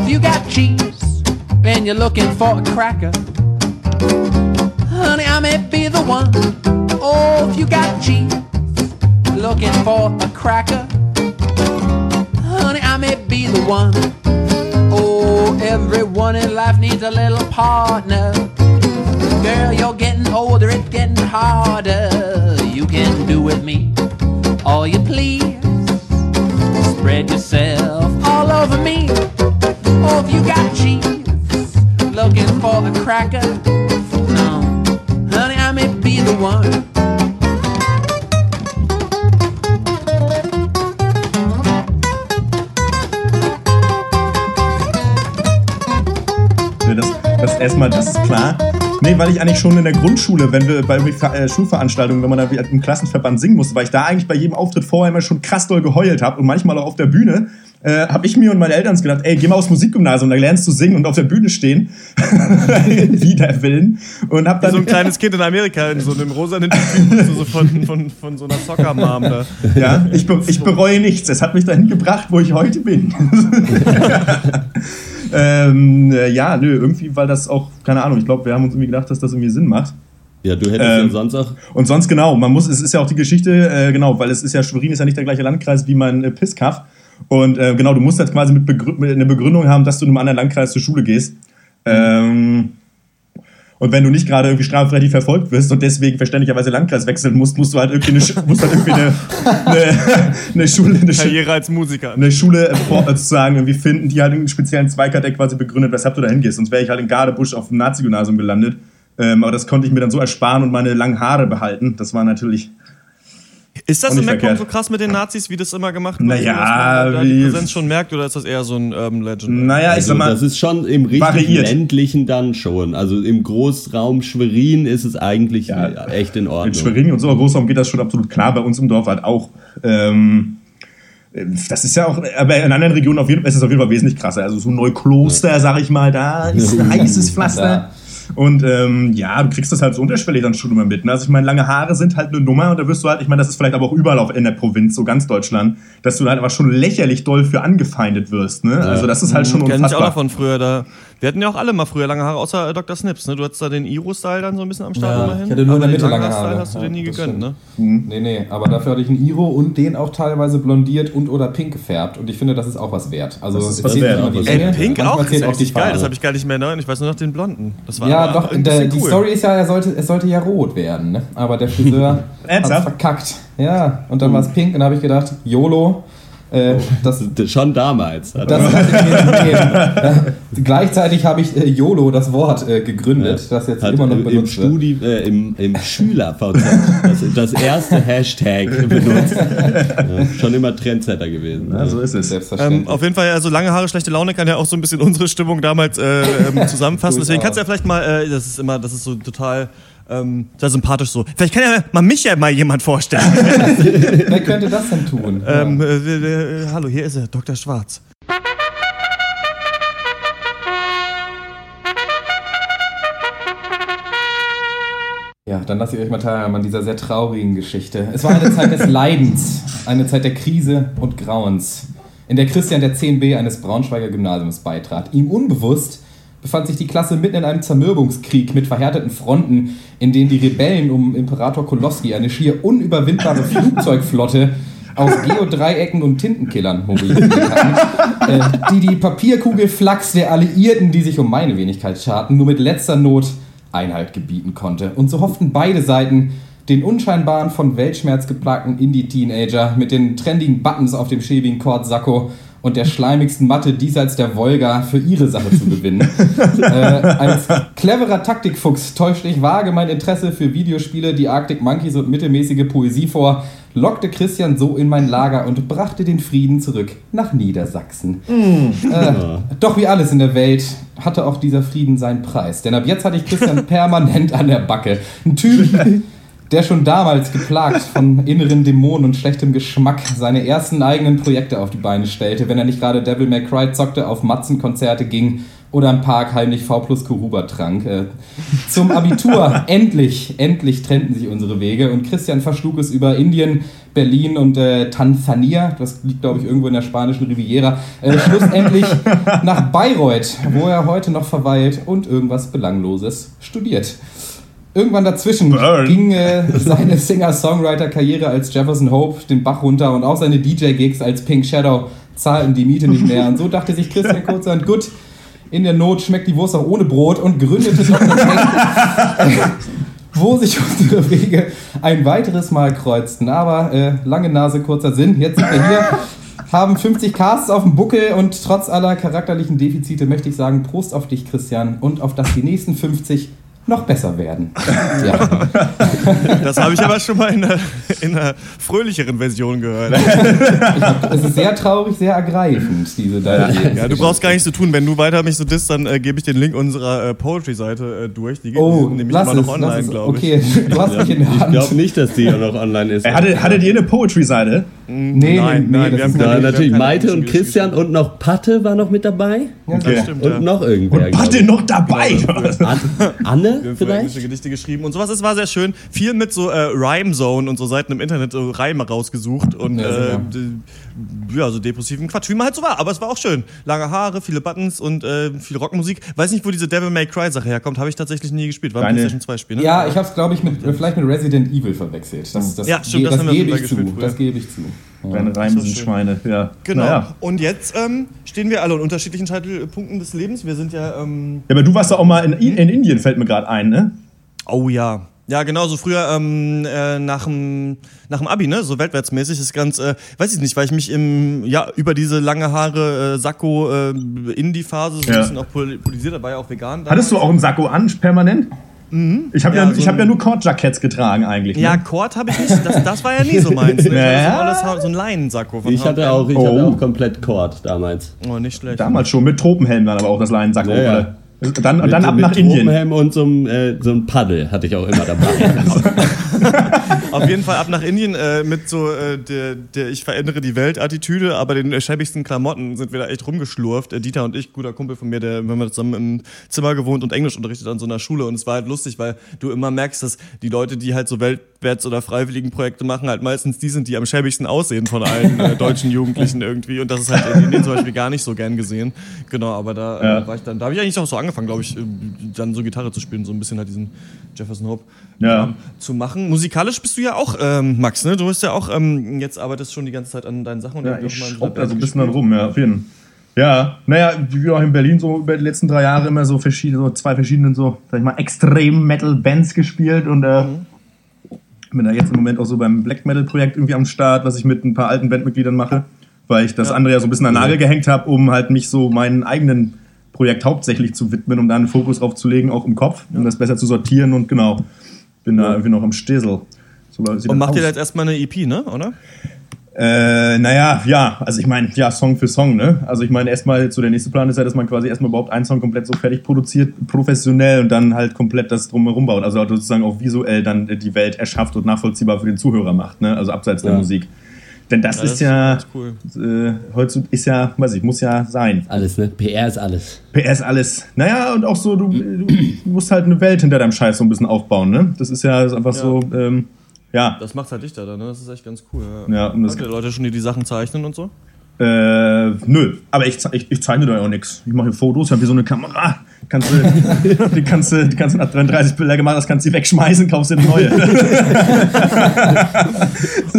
If you got cheese and you're looking for a cracker, honey, I may be the one. Oh, if you got cheese looking for a cracker. Honey, I may be the one. Oh, everyone in life needs a little partner. Girl, you're getting older, it's getting harder. You can do with me all you please. Spread yourself all over me. Oh, if you got cheese looking for a cracker. No, honey, I may be the one. Das, das erstmal, das ist klar. Nee, weil ich eigentlich schon in der Grundschule, wenn wir bei äh, Schulveranstaltungen, wenn man da im Klassenverband singen musste, weil ich da eigentlich bei jedem Auftritt vorher immer schon krass doll geheult habe und manchmal auch auf der Bühne, äh, habe ich mir und meine Eltern gedacht, ey, geh mal aufs Musikgymnasium, da lernst du singen und auf der Bühne stehen. Wider Willen. Und hab dann So ein kleines Kind in Amerika in so einem rosanen Typen, so, so von, von, von so einer Soccer-Mom da. Ja, ich, be ich bereue nichts. Es hat mich dahin gebracht, wo ich heute bin. ähm, äh, ja, nö, irgendwie, weil das auch, keine Ahnung, ich glaube, wir haben uns irgendwie gedacht, dass das irgendwie Sinn macht. Ja, du hättest Ähm, ja sonst auch. Und sonst genau, man muss, es ist ja auch die Geschichte, äh, genau, weil es ist ja, Schwerin ist ja nicht der gleiche Landkreis wie mein äh, Pisskaff. Und äh, genau, du musst jetzt quasi mit, Begrü mit eine Begründung haben, dass du in einem anderen Landkreis zur Schule gehst. Ähm, und wenn du nicht gerade irgendwie strafrechtlich verfolgt wirst und deswegen verständlicherweise Landkreis wechseln musst, musst du halt irgendwie eine, musst halt irgendwie eine, eine, eine Schule, eine, Karriere als Musiker. eine Schule äh, äh, sozusagen irgendwie finden, die halt einen speziellen Zweig hat, der quasi begründet, weshalb du da hingehst. Sonst wäre ich halt in Gardebusch auf dem Nazi-Gymnasium gelandet. Ähm, aber das konnte ich mir dann so ersparen und meine langen Haare behalten. Das war natürlich. Ist das in Mecklenburg so krass mit den Nazis, wie das immer gemacht wird? Naja, dass man da die Präsenz schon merkt oder ist das eher so ein Urban Legend? Naja, ich Also, sag mal. das ist schon im richtig variiert. ländlichen dann schon. Also im Großraum Schwerin ist es eigentlich Ja, echt in Ordnung. In Schwerin und so Großraum geht das schon absolut klar. Bei uns im Dorf halt auch. Ähm, das ist ja auch, aber in anderen Regionen auf jeden Fall ist es auf jeden Fall wesentlich krasser. Also so Neukloster, sag ich mal, da ist ein heißes Pflaster. Ja. Und ähm, ja, du kriegst das halt so unterschwellig dann schon immer mit. Ne? Also ich meine, lange Haare sind halt eine Nummer und da wirst du halt, ich meine, das ist vielleicht aber auch überall auch in der Provinz, so ganz Deutschland, dass du halt aber schon lächerlich doll für angefeindet wirst. Ne? Also das ist halt schon Kenn ich auch unfassbar. noch von früher. Da, wir hatten ja auch alle mal früher lange Haare, außer äh, Dr. Snips. Ne? Du hattest da den Iro-Style dann so ein bisschen am Start Ja, immerhin. ich hatte nur in der Aber Mitte den lange Haare. hast du Ja, dir nie gegönnt, ne? stimmt. Nee, nee, aber dafür hatte ich einen Iro und den auch teilweise blondiert und oder pink gefärbt. Und ich finde, das ist auch was wert. Also Das ist was zählt wert, die Ey, Pink auch, ist auch die richtig geil. Das habe ich gar nicht mehr Erinnerung. Ich weiß nur noch den blonden. Das war Ja, doch, der, bisschen die cool. Story ist ja, er sollte, es sollte ja rot werden, ne? aber der Friseur hat verkackt. Ja, und dann war es pink und da habe ich gedacht, YOLO, äh, das, Das- Schon damals. das lasse ich mir. Ja, gleichzeitig habe ich äh, YOLO, das Wort, äh, gegründet, das jetzt Hat immer noch im, im, benutzt wird. Studi äh, im, im Schüler-VZ das, das erste Hashtag benutzt. Ja, schon immer Trendsetter gewesen. Ja, so ist es. Selbstverständlich. Ähm, auf jeden Fall, also lange Haare, schlechte Laune kann ja auch so ein bisschen unsere Stimmung damals äh, ähm, zusammenfassen. Deswegen kannst du ja vielleicht mal, äh, das ist immer, das ist so total ähm, sehr sympathisch so. Vielleicht kann ja mal mich ja mal jemand vorstellen. Wer könnte das denn tun? ähm, äh, äh, äh, hallo, hier ist er, Dr. Schwarz. Ja, dann lasst ihr euch mal teilhaben an dieser sehr traurigen Geschichte. Es war eine Zeit des Leidens, eine Zeit der Krise und Grauens, in der Christian der 10b eines Braunschweiger Gymnasiums beitrat. Ihm unbewusst befand sich die Klasse mitten in einem Zermürbungskrieg mit verhärteten Fronten, in denen die Rebellen um Imperator Koloski eine schier unüberwindbare Flugzeugflotte aus Geodreiecken und Tintenkillern mobilisiert hatten, äh, die die Papierkugelflachs der Alliierten, die sich um meine Wenigkeit scharten, nur mit letzter Not Einhalt gebieten konnte. Und so hofften beide Seiten, den unscheinbaren, von Weltschmerz geplagten Indie-Teenager mit den trendigen Buttons auf dem schäbigen Kordsacko und der schleimigsten Matte diesseits der Wolga für ihre Sache zu gewinnen. äh, als cleverer Taktikfuchs täuschte ich vage mein Interesse für Videospiele, die Arctic Monkeys und mittelmäßige Poesie vor, lockte Christian so in mein Lager und brachte den Frieden zurück nach Niedersachsen. Äh, doch wie alles in der Welt hatte auch dieser Frieden seinen Preis. Denn ab jetzt hatte ich Christian permanent an der Backe. Ein Typ, der schon damals geplagt von inneren Dämonen und schlechtem Geschmack seine ersten eigenen Projekte auf die Beine stellte, wenn er nicht gerade Devil May Cry zockte, auf Matzenkonzerte ging oder im Park heimlich V plus Kuruba trank. Äh, Zum Abitur, endlich, endlich trennten sich unsere Wege und Christian verschlug es über Indien, Berlin und äh, Tansania, das liegt glaube ich irgendwo in der spanischen Riviera, äh, schlussendlich nach Bayreuth, wo er heute noch verweilt und irgendwas Belangloses studiert. Irgendwann dazwischen Burn. ging äh, seine Singer-Songwriter-Karriere als Jefferson Hope den Bach runter und auch seine DJ-Gigs als Pink Shadow zahlten die Miete nicht mehr. Und so dachte sich Christian kurzerhand, gut, in der Not schmeckt die Wurst auch ohne Brot und gründete Dr. Tank, wo sich unsere Wege ein weiteres Mal kreuzten. Aber äh, lange Nase, kurzer Sinn. Jetzt sind wir hier, haben 50 Casts auf dem Buckel und trotz aller charakterlichen Defizite möchte ich sagen, Prost auf dich, Christian, und auf dass die nächsten 50 noch besser werden. Ja. Das habe ich aber schon mal in einer, in einer fröhlicheren Version gehört. Es ist sehr traurig, sehr ergreifend, diese deine Ja, du brauchst gar nichts zu tun. Wenn du weiter mich so disst, dann äh, gebe ich den Link unserer äh, Poetry-Seite äh, durch. Die, die Oh, nämlich lass immer noch es, online, glaube ich. Okay, du hast mich in der Ich Hand. glaube nicht, dass die auch noch online ist. Ey, hattet, hattet ihr eine Poetry-Seite? Nee, Nein, nee, nein, das wir haben keine- natürlich Maite und Christian und noch Patte war noch mit dabei. Ja, Okay. Das stimmt, Und ja. noch irgendwer. Und Patte noch dabei. An Anne Wir haben früher vielleicht? englische Gedichte geschrieben und sowas. Es war sehr schön. Viel mit so äh, Rhyme Zone und so Seiten im Internet so Reime rausgesucht und Ja, äh, d- ja, so depressiven Quatsch, wie man halt so war. Aber es war auch schön. Lange Haare, viele Buttons und äh, viel Rockmusik. Weiß nicht, wo diese Devil May Cry Sache herkommt. Habe ich tatsächlich nie gespielt. War ein PlayStation 2 Spiel, ne? Ja, ich habe es, glaube ich, mit, vielleicht mit Resident Evil verwechselt. Das, das, Ja, stimmt, das haben wir gebe ich zu. Das gebe ich zu. Deine sind schön. Schweine, ja. Genau. Naja. Und jetzt ähm, stehen wir alle an unterschiedlichen Scheitelpunkten des Lebens. Wir sind ja. Ähm, Ja, aber du warst doch auch mal in, in Indien, fällt mir gerade ein, ne? oh ja. Ja, genau, so früher ähm, äh, nach dem nach dem Abi, ne, so weltwärtsmäßig ist ganz, äh, weiß ich nicht, weil ich mich im ja über diese lange Haare äh, Sakko äh, Indie-Phase so ein Ja. bisschen auch pol- politisiert, da war ja auch vegan. Hattest du auch einen Sakko an, permanent? Ich habe ja, Ja, so ich hab ja ein- nur Cord-Jackets getragen eigentlich. Ja, Ne? Kord habe ich nicht, das, das war ja nie so meins. Ne? Ich hatte Ja. so, alles, so ein Leinensakko von Ich hatte auch, ich Oh. hatte auch komplett Kord damals. Oh, nicht schlecht. Damals schon, mit Tropenhelm dann aber auch das Leinensakko. Ja, ja. oder? Dann, Mit, dann ab mit nach Indien. Tropenhelm und so einem, äh, so einem Paddel hatte ich auch immer dabei. Auf jeden Fall ab nach Indien äh, mit so äh, der, der Ich verändere die Welt-Attitüde, aber den äh, schäbigsten Klamotten sind wir da echt rumgeschlurft. Äh, Dieter und ich, guter Kumpel von mir, der wir haben zusammen im Zimmer gewohnt und Englisch unterrichtet an so einer Schule. Und es war halt lustig, weil du immer merkst, dass die Leute, die halt so Weltwärts- oder Freiwilligenprojekte machen, halt meistens die sind, die am schäbigsten aussehen von allen äh, deutschen Jugendlichen irgendwie. Und das ist halt in Indien zum Beispiel gar nicht so gern gesehen. Genau, aber da äh, Ja. war ich dann, da habe ich eigentlich auch so angefangen, glaube ich, äh, dann so Gitarre zu spielen, so ein bisschen halt diesen Jefferson Hope Ja. zu machen. Musikalisch bist du ja auch, ähm, Max, ne? Du bist ja auch, ähm, jetzt arbeitest schon die ganze Zeit an deinen Sachen. Und Ja, ich schraub da so ein bisschen dann gespielt. rum, ja, auf jeden Ja, naja, wie auch in Berlin so über die letzten drei Jahre immer so verschiedene, so zwei verschiedenen so, sag ich mal, extrem Metal-Bands gespielt und äh, bin da jetzt im Moment auch so beim Black Metal-Projekt irgendwie am Start, was ich mit ein paar alten Bandmitgliedern mache, weil ich das andere ja so ein bisschen an den Nagel gehängt habe, um halt mich so meinen eigenen Projekt hauptsächlich zu widmen, um da einen Fokus drauf zu legen, auch im Kopf, um das besser zu sortieren und genau, bin da irgendwie noch am Stesel. So Und macht ihr aus. da jetzt erstmal eine EP, ne? Oder? Äh, naja, ja, also ich meine, ja, Song für Song, ne? Also ich meine, erstmal, so der nächste Plan ist ja, dass man quasi erstmal überhaupt einen Song komplett so fertig produziert, professionell und dann halt komplett das drumherum baut. Also halt sozusagen auch visuell dann die Welt erschafft und nachvollziehbar für den Zuhörer macht, ne? Also abseits der Ja. Musik. Denn das, Ja, das ist ja, ist cool. äh, heutzutage ist ja, weiß ich, muss ja sein. alles, ne? PR ist alles. PR ist alles. Naja, und auch so, du, du musst halt eine Welt hinter deinem Scheiß so ein bisschen aufbauen, ne? Das ist ja ist einfach so, ähm, ja. Das macht halt dichter dann, ne? Das ist echt ganz cool. Ja, Ja, und das- Habt ihr Leute schon, die die Sachen zeichnen und so? Äh, nö, aber ich, ich, ich zeichne da ja auch nichts. Ich mache hier Fotos, ich habe hier so eine Kamera. Kannst du, die kannst du, die kannst du nach 33 Bilder gemacht, das kannst du wegschmeißen, kaufst dir eine neue.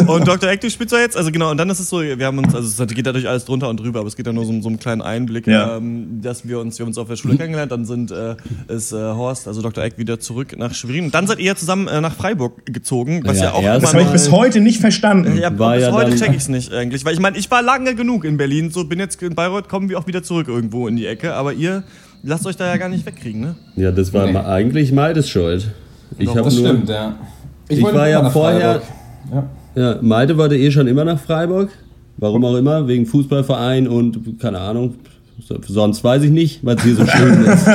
Und Dr. Active spielt da jetzt, also genau, und dann ist es so, wir haben uns, also es geht dadurch alles drunter und drüber, aber es geht ja nur so um so einen kleinen Einblick, Ja. ähm, dass wir uns, wir haben uns auf der Schule kennengelernt, dann sind, äh, ist äh, Horst, also Dr. Eck, wieder zurück nach Schwerin. Und dann seid ihr zusammen äh, nach Freiburg gezogen, was ja, Ja, auch Das habe ich bis heute nicht verstanden. Ja, War bis ja heute check ich's nicht eigentlich, weil ich meine, ich war lange genug in Berlin, so bin jetzt in Bayreuth, kommen wir auch wieder zurück irgendwo in die Ecke, aber ihr lasst euch da ja gar nicht wegkriegen, ne? Ja, das war Nee. eigentlich Meides Schuld. Ich habe Das nur. stimmt, ja. Ich wollte war ja vorher-. Ja. Ja, Malte wollte eh schon immer nach Freiburg. Warum auch immer, wegen Fußballverein und keine Ahnung. So- Sonst weiß ich nicht, weil es hier so schön ist.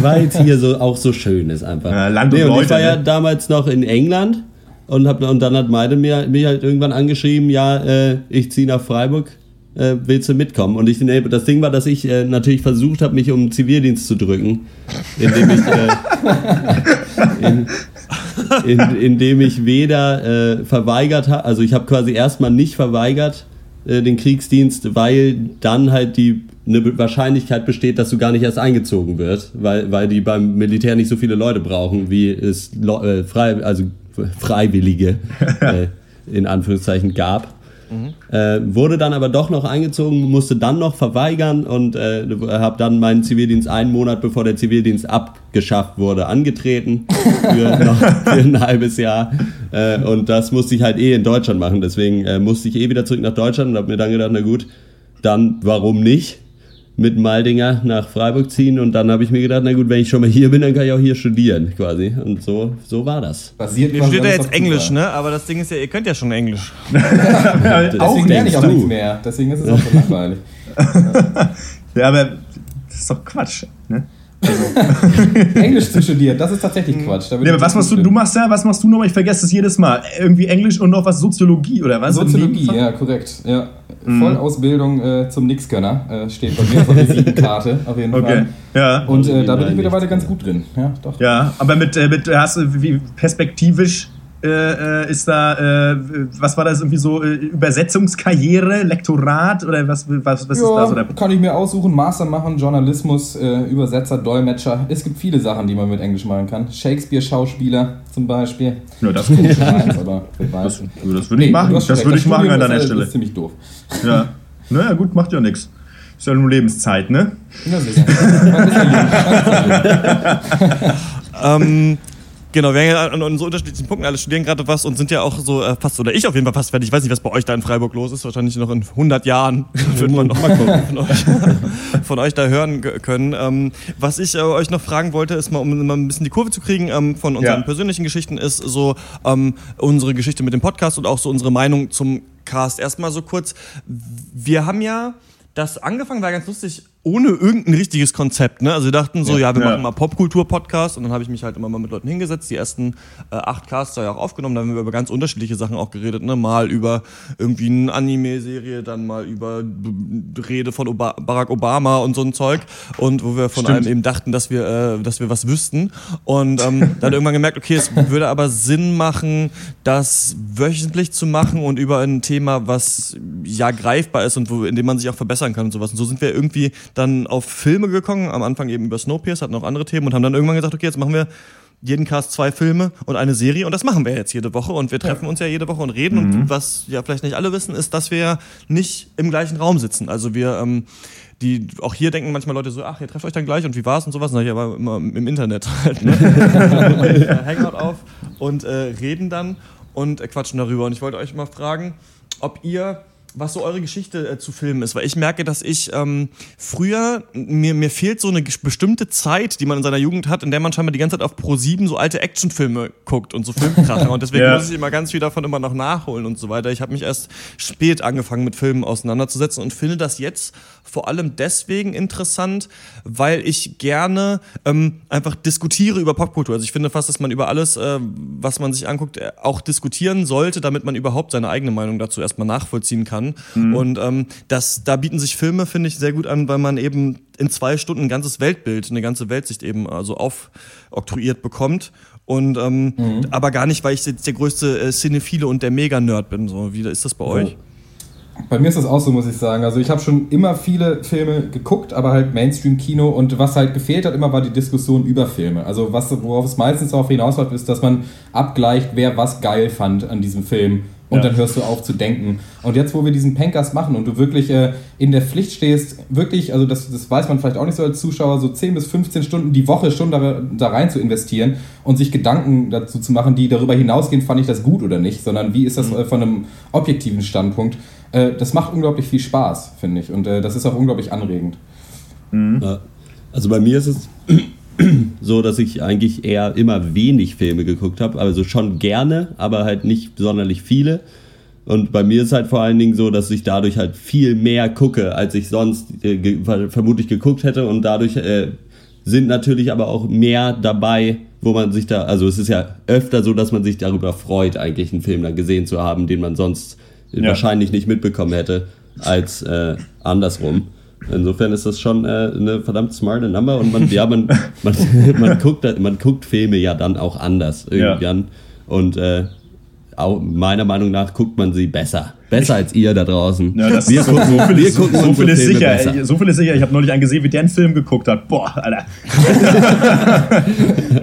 Weil es hier so auch so schön ist einfach. Ja, Land und nee, und Leute, ich war ja ne? damals noch in England und, hab, und dann hat Malte mir, mir halt irgendwann angeschrieben, ja, äh, ich ziehe nach Freiburg, äh, willst du mitkommen? Und ich, nee, das Ding war, dass ich äh, natürlich versucht habe, mich um den Zivildienst zu drücken, indem ich, äh, in, in, indem ich weder äh, verweigert habe, also ich habe quasi erstmal nicht verweigert äh, den Kriegsdienst, weil dann halt die eine Wahrscheinlichkeit besteht, dass du gar nicht erst eingezogen wird, weil, weil die beim Militär nicht so viele Leute brauchen, wie es äh, frei, also Freiwillige in Anführungszeichen gab. Äh, wurde dann aber doch noch eingezogen, musste dann noch verweigern und äh, habe dann meinen Zivildienst einen Monat bevor der Zivildienst abgeschafft wurde angetreten für, noch, für ein halbes Jahr. Äh, und das musste ich halt eh in Deutschland machen, deswegen äh, musste ich eh wieder zurück nach Deutschland und habe mir dann gedacht, na gut, dann warum nicht mit Maldinger nach Freiburg ziehen und dann habe ich mir gedacht, na gut, wenn ich schon mal hier bin, dann kann ich auch hier studieren quasi und so, so war das. Basiert quasi studiert ja jetzt Englisch, ne? Aber das Ding ist ja, ihr könnt ja schon Englisch. Deswegen lerne ich auch du. nichts mehr. Deswegen ist es auch so langweilig. Ja, aber das ist doch Quatsch. Ne? Englisch zu studieren, das ist tatsächlich Quatsch. Da würde Nee, was machst du? Du machst ja, was machst du nochmal? Ich vergesse es jedes Mal. Irgendwie Englisch und noch was Soziologie oder was? Soziologie, ja, korrekt. Ja. Mhm. Vollausbildung äh, zum Nixkönner äh, steht bei mir auf der Visitenkarte auf jeden Okay. Fall. Ja. Und äh, da bin ich mittlerweile ganz gut drin. Ja, doch. Ja, aber mit, äh, mit hast du wie perspektivisch äh, äh, ist da, äh, was war das irgendwie so, äh, Übersetzungskarriere, Lektorat oder was, was, was ist da so der kann ich mir aussuchen, Master machen, Journalismus, äh, Übersetzer, Dolmetscher. Es gibt viele Sachen, die man mit Englisch machen kann. Shakespeare-Schauspieler zum Beispiel. Ja, das, Komisch meins, aber wer weiß. das, das würde ich machen. hast schon Das recht, würde ich machen Studium an deiner ist, äh, Stelle. ist ziemlich doof. Ja. Naja, gut, macht ja nichts. Ist ja nur Lebenszeit, ne? Ja, sicher. Ähm, genau, wir hängen ja an, an so unterschiedlichen Punkten, alle studieren gerade was und sind ja auch so äh, fast, oder ich auf jeden Fall fast fertig. Ich weiß nicht, was bei euch da in Freiburg los ist. Wahrscheinlich noch in 100 Jahren wird man noch von, euch, von euch da hören können. Ähm, was ich äh, euch noch fragen wollte, ist mal, um mal ein bisschen die Kurve zu kriegen ähm, von unseren Ja. persönlichen Geschichten, ist so ähm, unsere Geschichte mit dem Podcast und auch so unsere Meinung zum Cast. Erstmal so kurz, wir haben ja das angefangen, war ganz lustig, ohne irgendein richtiges Konzept. Ne? Also wir dachten so, ja, wir Ja. machen mal Popkultur-Podcast und dann habe ich mich halt immer mal mit Leuten hingesetzt, die ersten äh, acht Casts ja auch aufgenommen, da haben wir über ganz unterschiedliche Sachen auch geredet, ne? mal über irgendwie eine Anime-Serie, dann mal über Rede von Oba Barack Obama und so ein Zeug und wo wir von Stimmt. einem eben dachten, dass wir, äh, dass wir was wüssten und ähm, dann irgendwann gemerkt, okay, es würde aber Sinn machen, das wöchentlich zu machen und über ein Thema, was ja greifbar ist und wo, in dem man sich auch verbessern kann und sowas. Und so sind wir irgendwie dann auf Filme gekommen, am Anfang eben über Snowpiercer, hatten auch andere Themen und haben dann irgendwann gesagt, okay, jetzt machen wir jeden Cast zwei Filme und eine Serie und das machen wir jetzt jede Woche und wir treffen uns ja jede Woche und reden und was ja vielleicht nicht alle wissen, ist, dass wir nicht im gleichen Raum sitzen. Also wir, ähm, die, auch hier denken manchmal Leute so, ach, ihr trefft euch dann gleich und wie war's und sowas, sag ich aber immer im Internet halt, ne? Hangout auf und äh, reden dann und äh, quatschen darüber. Und ich wollte euch mal fragen, ob ihr was so eure Geschichte äh, zu Filmen ist, weil ich merke, dass ich ähm, früher, mir, mir fehlt so eine bestimmte Zeit, die man in seiner Jugend hat, in der man scheinbar die ganze Zeit auf Pro 7 so alte Actionfilme guckt und so Filmkracher und deswegen Ja. muss ich immer ganz viel davon immer noch nachholen und so weiter. Ich habe mich erst spät angefangen mit Filmen auseinanderzusetzen und finde das jetzt vor allem deswegen interessant, weil ich gerne ähm, einfach diskutiere über Popkultur. Also ich finde fast, dass man über alles, äh, was man sich anguckt, äh, auch diskutieren sollte, damit man überhaupt seine eigene Meinung dazu erstmal nachvollziehen kann. Und ähm, das, da bieten sich Filme, finde ich, sehr gut an, weil man eben in zwei Stunden ein ganzes Weltbild, eine ganze Weltsicht eben also aufoktroyiert bekommt. Und ähm, aber gar nicht, weil ich jetzt der größte äh, Cinephile und der Mega-Nerd bin. So, wie ist das bei euch? Bei mir ist das auch so, muss ich sagen. Also ich habe schon immer viele Filme geguckt, aber halt Mainstream-Kino und was halt gefehlt hat immer war die Diskussion über Filme. Also was, worauf es meistens darauf hinausläuft, ist, dass man abgleicht, wer was geil fand an diesem Film und Ja. dann hörst du auf zu denken. Und jetzt, wo wir diesen Pencast machen und du wirklich äh, in der Pflicht stehst, wirklich, also das, das weiß man vielleicht auch nicht so als Zuschauer, so 10 bis 15 Stunden die Woche schon da, da rein zu investieren und sich Gedanken dazu zu machen, die darüber hinausgehen, fand ich das gut oder nicht, sondern wie ist das äh, von einem objektiven Standpunkt. Äh, das macht unglaublich viel Spaß, finde ich. Und äh, das ist auch unglaublich anregend. Ja. Also bei mir ist es so, dass ich eigentlich eher immer wenig Filme geguckt habe. Also schon gerne, aber halt nicht sonderlich viele. Und bei mir ist halt vor allen Dingen so, dass ich dadurch halt viel mehr gucke, als ich sonst äh, ge ver- vermutlich geguckt hätte. Und dadurch äh, sind natürlich aber auch mehr dabei, wo man sich da, also es ist ja öfter so, dass man sich darüber freut, eigentlich einen Film dann gesehen zu haben, den man sonst Ja. wahrscheinlich nicht mitbekommen hätte, als äh, andersrum. Insofern ist das schon äh, eine verdammt smarte Number und man, ja, man, man, man, guckt, man guckt Filme ja dann auch anders irgendwann. Und äh, auch meiner Meinung nach guckt man sie besser. Besser als ihr da draußen. Ja, das wir so, gucken, so viel wir ist, gucken so unsere viel ist Filme sicher. besser. So viel ist sicher. Ich habe neulich einen gesehen, wie der einen Film geguckt hat. Boah, Alter.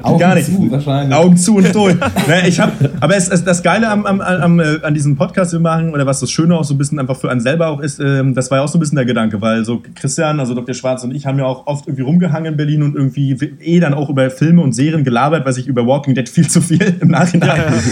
Augen Gar nicht. zu, wahrscheinlich. Augen zu und durch. ne, ich hab, aber es, es, das Geile am, am, am, äh, an diesem Podcast, den wir machen, oder was das Schöne auch so ein bisschen einfach für einen selber auch ist, ähm, das war ja auch so ein bisschen der Gedanke, weil so Christian, also Dr. Schwarz und ich haben ja auch oft irgendwie rumgehangen in Berlin und irgendwie eh dann auch über Filme und Serien gelabert, weil ich über Walking Dead viel zu viel im Nachhinein.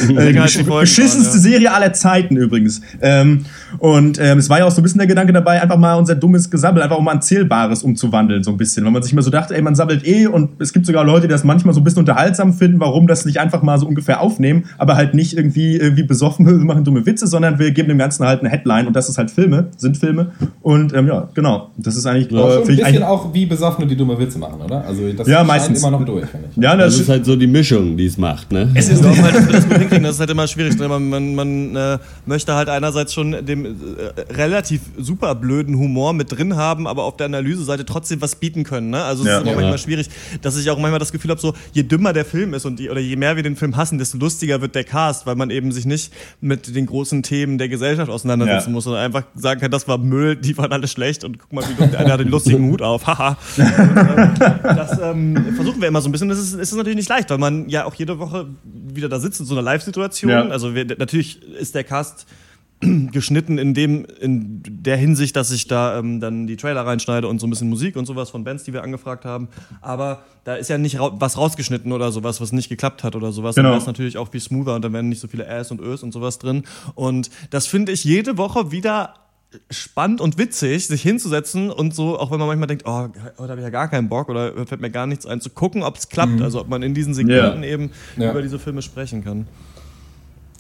Ja, ja. Äh, die Folgen beschissenste waren, ja. Serie aller Zeiten übrigens. Ähm, und ähm, es war ja auch so ein bisschen der Gedanke dabei, einfach mal unser dummes Gesabbel, einfach auch mal ein Zählbares umzuwandeln, so ein bisschen. Weil man sich immer so dachte, ey, man sammelt eh und es gibt sogar Leute, die das manchmal so ein bisschen unterhaltsam finden, warum das nicht einfach mal so ungefähr aufnehmen, aber halt nicht irgendwie, irgendwie besoffen, wir machen dumme Witze, sondern wir geben dem Ganzen halt eine Headline und das ist halt Filme, sind Filme. Und ähm, ja, genau. Das ist eigentlich, schon äh, ein ich bisschen eigentlich. auch wie Besoffene, die dumme Witze machen, oder? Also das Ja, meistens. immer noch durch, finde ich. Ja, Das das, ist halt so die Mischung, die es macht. Ne? Ich glaube halt, dass wir das hinkriegen, das ist halt immer schwierig. Ne? Man, man, man äh, möchte halt einerseits schon dem äh, relativ super blöden Humor mit drin haben, aber auf der Analyseseite trotzdem was bieten können. Ne? Also es Ja. ist immer Ja. manchmal schwierig, dass ich auch manchmal das Gefühl habe, so je dümmer der Film ist und die, oder je mehr wir den Film hassen, desto lustiger wird der Cast, weil man eben sich nicht mit den großen Themen der Gesellschaft auseinandersetzen Ja. muss, sondern einfach sagen kann, das war Müll, die waren alle schlecht und guck mal, wie lustig, einer hat den lustigen Hut auf, haha. Das ähm, versuchen wir immer so ein bisschen. Das ist, ist natürlich nicht leicht, weil man ja auch jede Woche wieder da sitzt in so einer Live-Situation. Also wir, natürlich ist der Cast geschnitten in dem in der Hinsicht, dass ich da ähm, dann die Trailer reinschneide und so ein bisschen Musik und sowas von Bands, die wir angefragt haben. Aber da ist ja nicht rau was rausgeschnitten oder sowas, was nicht geklappt hat oder sowas. Genau. Dann es natürlich auch viel smoother und dann wären nicht so viele Äs und Ös und sowas drin. Und das finde ich jede Woche wieder spannend und witzig, sich hinzusetzen und so, auch wenn man manchmal denkt, oh, heute habe ich ja gar keinen Bock oder fällt mir gar nichts ein, zu gucken, ob es klappt, also ob man in diesen Sekunden eben Ja. über diese Filme sprechen kann.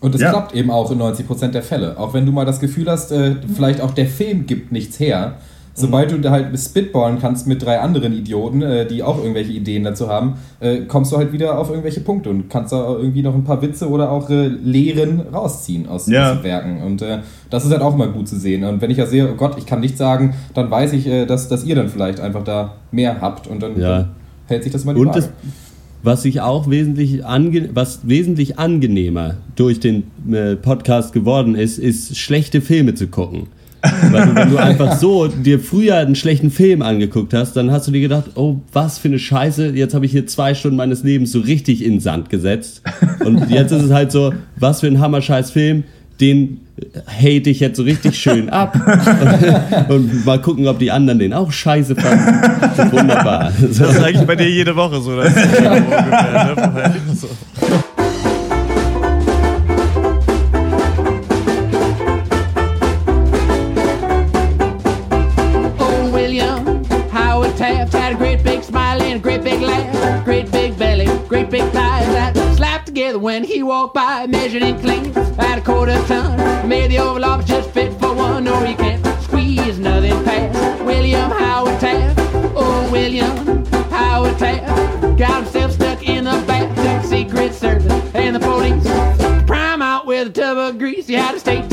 Und es Ja. klappt eben auch in 90% der Fälle. Auch wenn du mal das Gefühl hast, äh, vielleicht auch der Film gibt nichts her. Sobald du halt spitballen kannst mit drei anderen Idioten, äh, die auch irgendwelche Ideen dazu haben, äh, kommst du halt wieder auf irgendwelche Punkte und kannst da irgendwie noch ein paar Witze oder auch äh, Lehren rausziehen aus, Ja. aus Werken. Und äh, das ist halt auch immer gut zu sehen. Und wenn ich ja sehe, oh Gott, ich kann nichts sagen, dann weiß ich, äh, dass, dass ihr dann vielleicht einfach da mehr habt und dann, Ja. dann hält sich das mal die Und Waage. Was sich auch wesentlich, was wesentlich angenehmer durch den äh, Podcast geworden ist, ist schlechte Filme zu gucken. Weil du, wenn du einfach so dir früher einen schlechten Film angeguckt hast, dann hast du dir gedacht, oh, was für eine Scheiße, jetzt habe ich hier zwei Stunden meines Lebens so richtig in Sand gesetzt. Und jetzt ist es halt so, was für ein hammerscheiß Film, den hate ich jetzt so richtig schön ab. Und mal gucken, ob die anderen den auch scheiße fanden. Wunderbar. Das ist eigentlich bei dir jede Woche so. Das ist ja ungefähr, ne? When he walked by, measured in clean at a quarter ton. Made the Office just fit for one, no, you can't squeeze nothing past William Howard Taft. Oh, William Howard Taft got himself stuck in the back, Secret Service and the police. Prime out with a tub of grease, he had a steak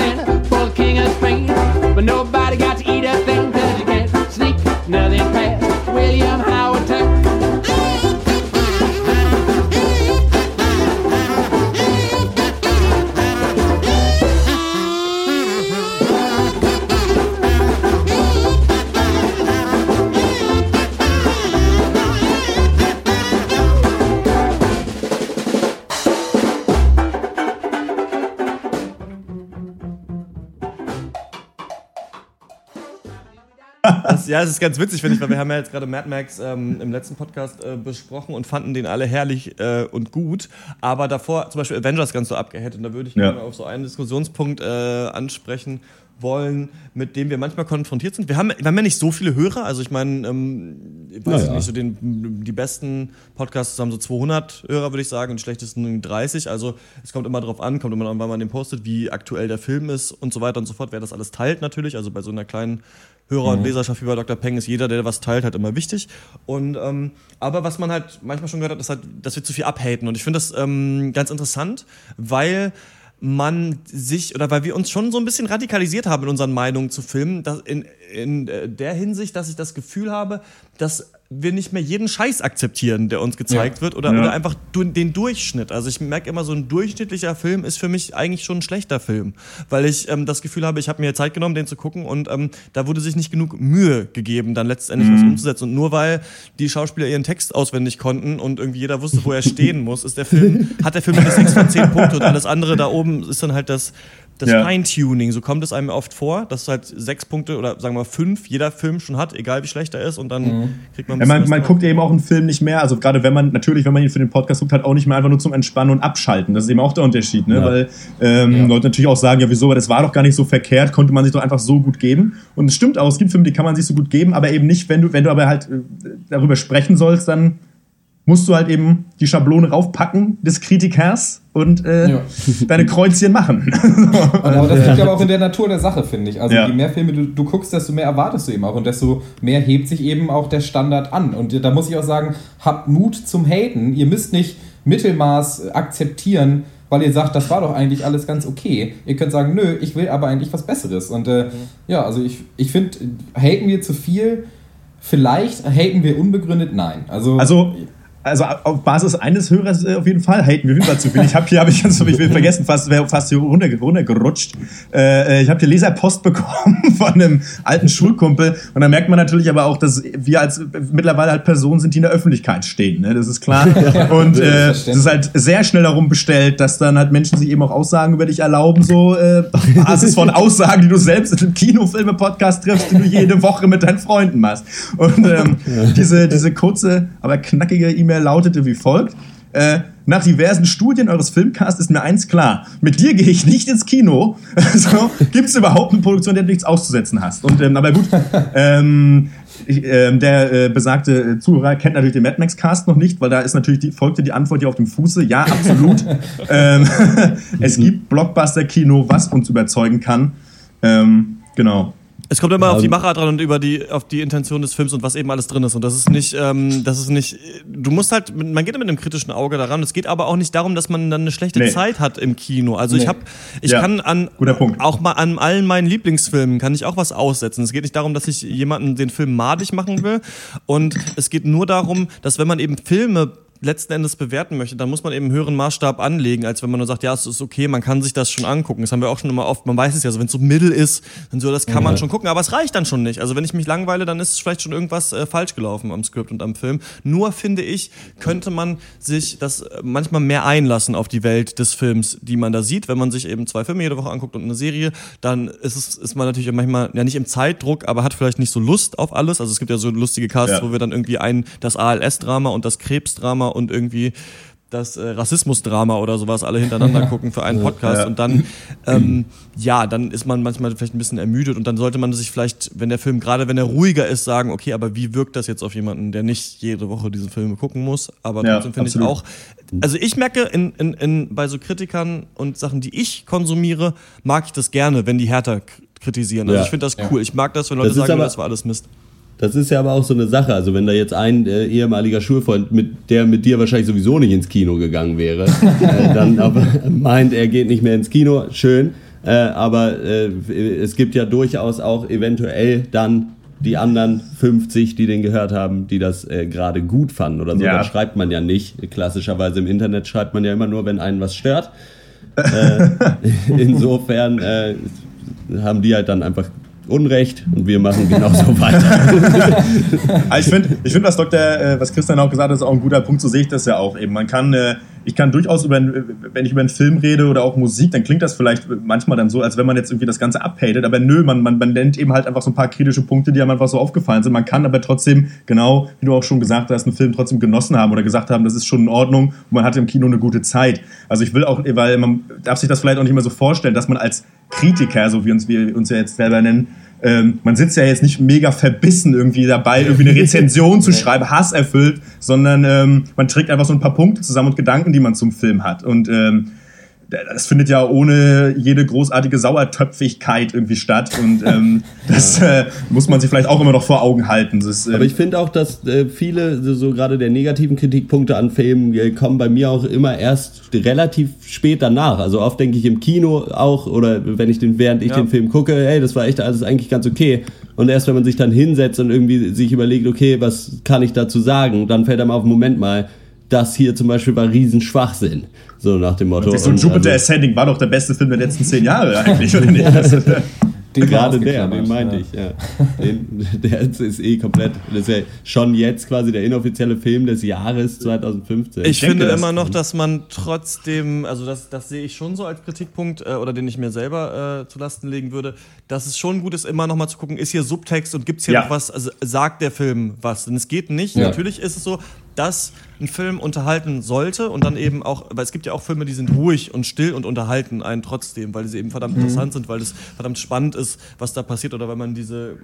ja, es ist ganz witzig, finde ich, weil wir haben ja jetzt gerade Mad Max ähm, im letzten Podcast äh, besprochen und fanden den alle herrlich äh, und gut. Aber davor zum Beispiel Avengers ganz so abgehättet. Und da würde ich Ja. gerne auf so einen Diskussionspunkt äh, ansprechen wollen, mit dem wir manchmal konfrontiert sind. Wir haben, wir haben ja nicht so viele Hörer. Also ich meine, ähm, ich weiß Naja. nicht, so den, die besten Podcasts haben so 200 Hörer, würde ich sagen, und die schlechtesten 30. Also es kommt immer drauf an, kommt immer an, wann man den postet, wie aktuell der Film ist und so weiter und so fort. Wer das alles teilt natürlich. Also bei so einer kleinen Hörer- und Leserschaft wie bei Dr. Peng ist jeder, der was teilt, halt immer wichtig. Und ähm, aber was man halt manchmal schon gehört hat, ist halt, dass wir zu viel abhaten. Und ich finde das ähm, ganz interessant, weil man sich oder weil wir uns schon so ein bisschen radikalisiert haben in unseren Meinungen zu Filmen, dass in, in äh, der Hinsicht, dass ich das Gefühl habe, dass wir nicht mehr jeden Scheiß akzeptieren, der uns gezeigt Ja. wird oder, Ja. oder einfach den Durchschnitt. Also ich merke immer, so ein durchschnittlicher Film ist für mich eigentlich schon ein schlechter Film, weil ich ähm, das Gefühl habe, ich habe mir Zeit genommen, den zu gucken und ähm, da wurde sich nicht genug Mühe gegeben, dann letztendlich was umzusetzen. Und nur weil die Schauspieler ihren Text auswendig konnten und irgendwie jeder wusste, wo er stehen muss, ist der Film, hat der Film eine 6 von 10 Punkte und alles andere da oben ist dann halt das, das Ja. Feintuning. So kommt es einem oft vor, dass halt sechs Punkte oder sagen wir fünf jeder Film schon hat, egal wie schlecht er ist und dann kriegt man ein Ja, man, man guckt eben auch einen Film nicht mehr, also gerade wenn man, natürlich, wenn man ihn für den Podcast guckt, halt auch nicht mehr einfach nur zum Entspannen und Abschalten. Das ist eben auch der Unterschied, ne? Ja. Weil ähm, Ja. Leute natürlich auch sagen, ja wieso, aber das war doch gar nicht so verkehrt, konnte man sich doch einfach so gut geben. Und es stimmt auch, es gibt Filme, die kann man sich so gut geben, aber eben nicht, wenn du, wenn du aber halt äh, darüber sprechen sollst, dann musst du halt eben die Schablone raufpacken des Kritikers und äh, Ja. deine Kreuzchen machen. Aber das liegt aber auch in der Natur der Sache, finde ich. Also Ja. je mehr Filme du, du guckst, desto mehr erwartest du eben auch und desto mehr hebt sich eben auch der Standard an. Und da muss ich auch sagen, habt Mut zum Haten. Ihr müsst nicht Mittelmaß akzeptieren, weil ihr sagt, das war doch eigentlich alles ganz okay. Ihr könnt sagen, nö, ich will aber eigentlich was Besseres. Und äh, ja, also ich, ich finde, haten wir zu viel? Vielleicht haten wir unbegründet? Nein. Also, Also, also auf Basis eines Hörers äh, auf jeden Fall haten wir wieder zu viel. Ich habe hier, habe ich ganz ich will vergessen, fast wäre fast hier runter, runtergerutscht. Äh, äh, ich habe hier Leserpost bekommen von einem alten Schulkumpel und da merkt man natürlich aber auch, dass wir als mittlerweile halt Personen sind, die in der Öffentlichkeit stehen. Ne? Das ist klar. Und äh, es ist halt sehr schnell darum bestellt, dass dann halt Menschen sich eben auch Aussagen über dich erlauben, so äh, auf Basis von Aussagen, die du selbst in einem Kinofilme-Podcast triffst, die du jede Woche mit deinen Freunden machst. Und ähm, diese, diese kurze, aber knackige E-Mail lautete wie folgt. Äh, nach diversen Studien eures Filmcasts ist mir eins klar. Mit dir gehe ich nicht ins Kino. Also, Gibt es überhaupt eine Produktion, der du nichts auszusetzen hast? Und, ähm, aber gut, ähm, ich, ähm, der äh, besagte äh, Zuhörer kennt natürlich den Mad Max Cast noch nicht, weil da ist natürlich die, folgte die Antwort hier auf dem Fuße. Ja, absolut. ähm, es gibt Blockbuster-Kino, was uns überzeugen kann. Ähm, genau. Es kommt immer auf die Ähm, Machart dran und über die, auf die Intention des Films und was eben alles drin ist. Und das ist nicht, ähm, das ist nicht, du musst halt, man geht mit einem kritischen Auge daran. Es geht aber auch nicht darum, dass man dann eine schlechte Nee. Zeit hat im Kino. Also ich Nee. habe, ich Ja, kann an, auch mal an allen meinen Lieblingsfilmen kann ich auch was aussetzen. Es geht nicht darum, dass ich jemanden den Film madig machen will. Und es geht nur darum, dass wenn man eben Filme letzten Endes bewerten möchte, dann muss man eben einen höheren Maßstab anlegen, als wenn man nur sagt, ja, es ist okay, man kann sich das schon angucken. Das haben wir auch schon immer oft, man weiß es ja, so wenn es so mittel ist, dann so, das kann man schon gucken, aber es reicht dann schon nicht. Also wenn ich mich langweile, dann ist vielleicht schon irgendwas äh, falsch gelaufen am Skript und am Film. Nur finde ich, könnte man sich das äh, manchmal mehr einlassen auf die Welt des Films, die man da sieht. Wenn man sich eben zwei Filme jede Woche anguckt und eine Serie, dann ist es, ist man natürlich manchmal, ja nicht im Zeitdruck, aber hat vielleicht nicht so Lust auf alles. Also es gibt ja so lustige Casts, Ja. wo wir dann irgendwie ein, das ALS-Drama und das Krebsdrama und irgendwie das äh, Rassismusdrama oder sowas alle hintereinander gucken für einen Podcast Ja. und dann ähm, ja, dann ist man manchmal vielleicht ein bisschen ermüdet und dann sollte man sich vielleicht, wenn der Film gerade wenn er ruhiger ist, sagen, okay, aber wie wirkt das jetzt auf jemanden, der nicht jede Woche diese Filme gucken muss, aber Ja, trotzdem finde ich auch also ich merke in, in, in, bei so Kritikern und Sachen, die ich konsumiere, mag ich das gerne, wenn die härter kritisieren. Also Ja. ich finde das cool. Ich mag das, wenn Leute Das sagen, aber- das war alles Mist. Das ist ja aber auch so eine Sache. Also wenn da jetzt ein äh, ehemaliger Schulfreund, mit der mit dir wahrscheinlich sowieso nicht ins Kino gegangen wäre, äh, dann aber meint, er geht nicht mehr ins Kino, schön. Äh, aber äh, es gibt ja durchaus auch eventuell dann die anderen 50, die den gehört haben, die das äh, gerade gut fanden oder so. Ja. Dann schreibt man ja nicht. Klassischerweise im Internet schreibt man ja immer nur, wenn einen was stört. Äh, insofern äh, haben die halt dann einfach Unrecht und wir machen genauso weiter. Aber ich finde, ich find, was Dr., äh, was Christian auch gesagt hat, ist auch ein guter Punkt. So sehe ich das ja auch eben. Man kann, äh, ich kann durchaus über, wenn ich über einen Film rede oder auch Musik, dann klingt das vielleicht manchmal dann so, als wenn man jetzt irgendwie das Ganze abhatet. Aber nö, man, man, man nennt eben halt einfach so ein paar kritische Punkte, die einem einfach so aufgefallen sind. Man kann aber trotzdem, genau wie du auch schon gesagt hast, einen Film trotzdem genossen haben oder gesagt haben, das ist schon in Ordnung und man hatte im Kino eine gute Zeit. Also ich will auch, weil man darf sich das vielleicht auch nicht mehr so vorstellen, dass man als Kritiker, so wie uns wir uns ja jetzt selber nennen, ähm, man sitzt ja jetzt nicht mega verbissen irgendwie dabei, irgendwie eine Rezension zu schreiben, hasserfüllt, sondern ähm, man trägt einfach so ein paar Punkte zusammen und Gedanken, die man zum Film hat. Und ähm, das findet ja ohne jede großartige Sauertöpfigkeit irgendwie statt. Und ähm, das äh, muss man sich vielleicht auch immer noch vor Augen halten. Das ist, ähm, Aber ich finde auch, dass äh, viele, so, so gerade der negativen Kritikpunkte an Filmen, äh, kommen bei mir auch immer erst relativ spät danach. Also oft denke ich im Kino auch, oder wenn ich den, während ich Ja. den Film gucke, hey, das war echt alles eigentlich ganz okay. Und erst wenn man sich dann hinsetzt und irgendwie sich überlegt, okay, was kann ich dazu sagen, dann fällt einem auf, Moment mal, das hier zum Beispiel war Riesenschwachsinn. So nach dem Motto. so Jupiter also- Ascending war doch der beste Film der letzten zehn Jahre eigentlich, oder nicht? Den Gerade der, den meinte ja. ich, ja. Den, der ist eh komplett, das ist ja schon jetzt quasi der inoffizielle Film des Jahres 2015. Ich denke, finde immer noch, dass man trotzdem, also das, das sehe ich schon so als Kritikpunkt äh, oder den ich mir selber äh, zu Lasten legen würde, dass es schon gut ist, immer noch mal zu gucken, ist hier Subtext und gibt es hier Ja. noch was, also sagt der Film was? Denn es geht nicht. Ja. Natürlich ist es so, dass ein Film unterhalten sollte und dann eben auch, weil es gibt ja auch Filme, die sind ruhig und still und unterhalten einen trotzdem, weil sie eben verdammt interessant sind, weil es verdammt spannend ist, was da passiert oder weil man diese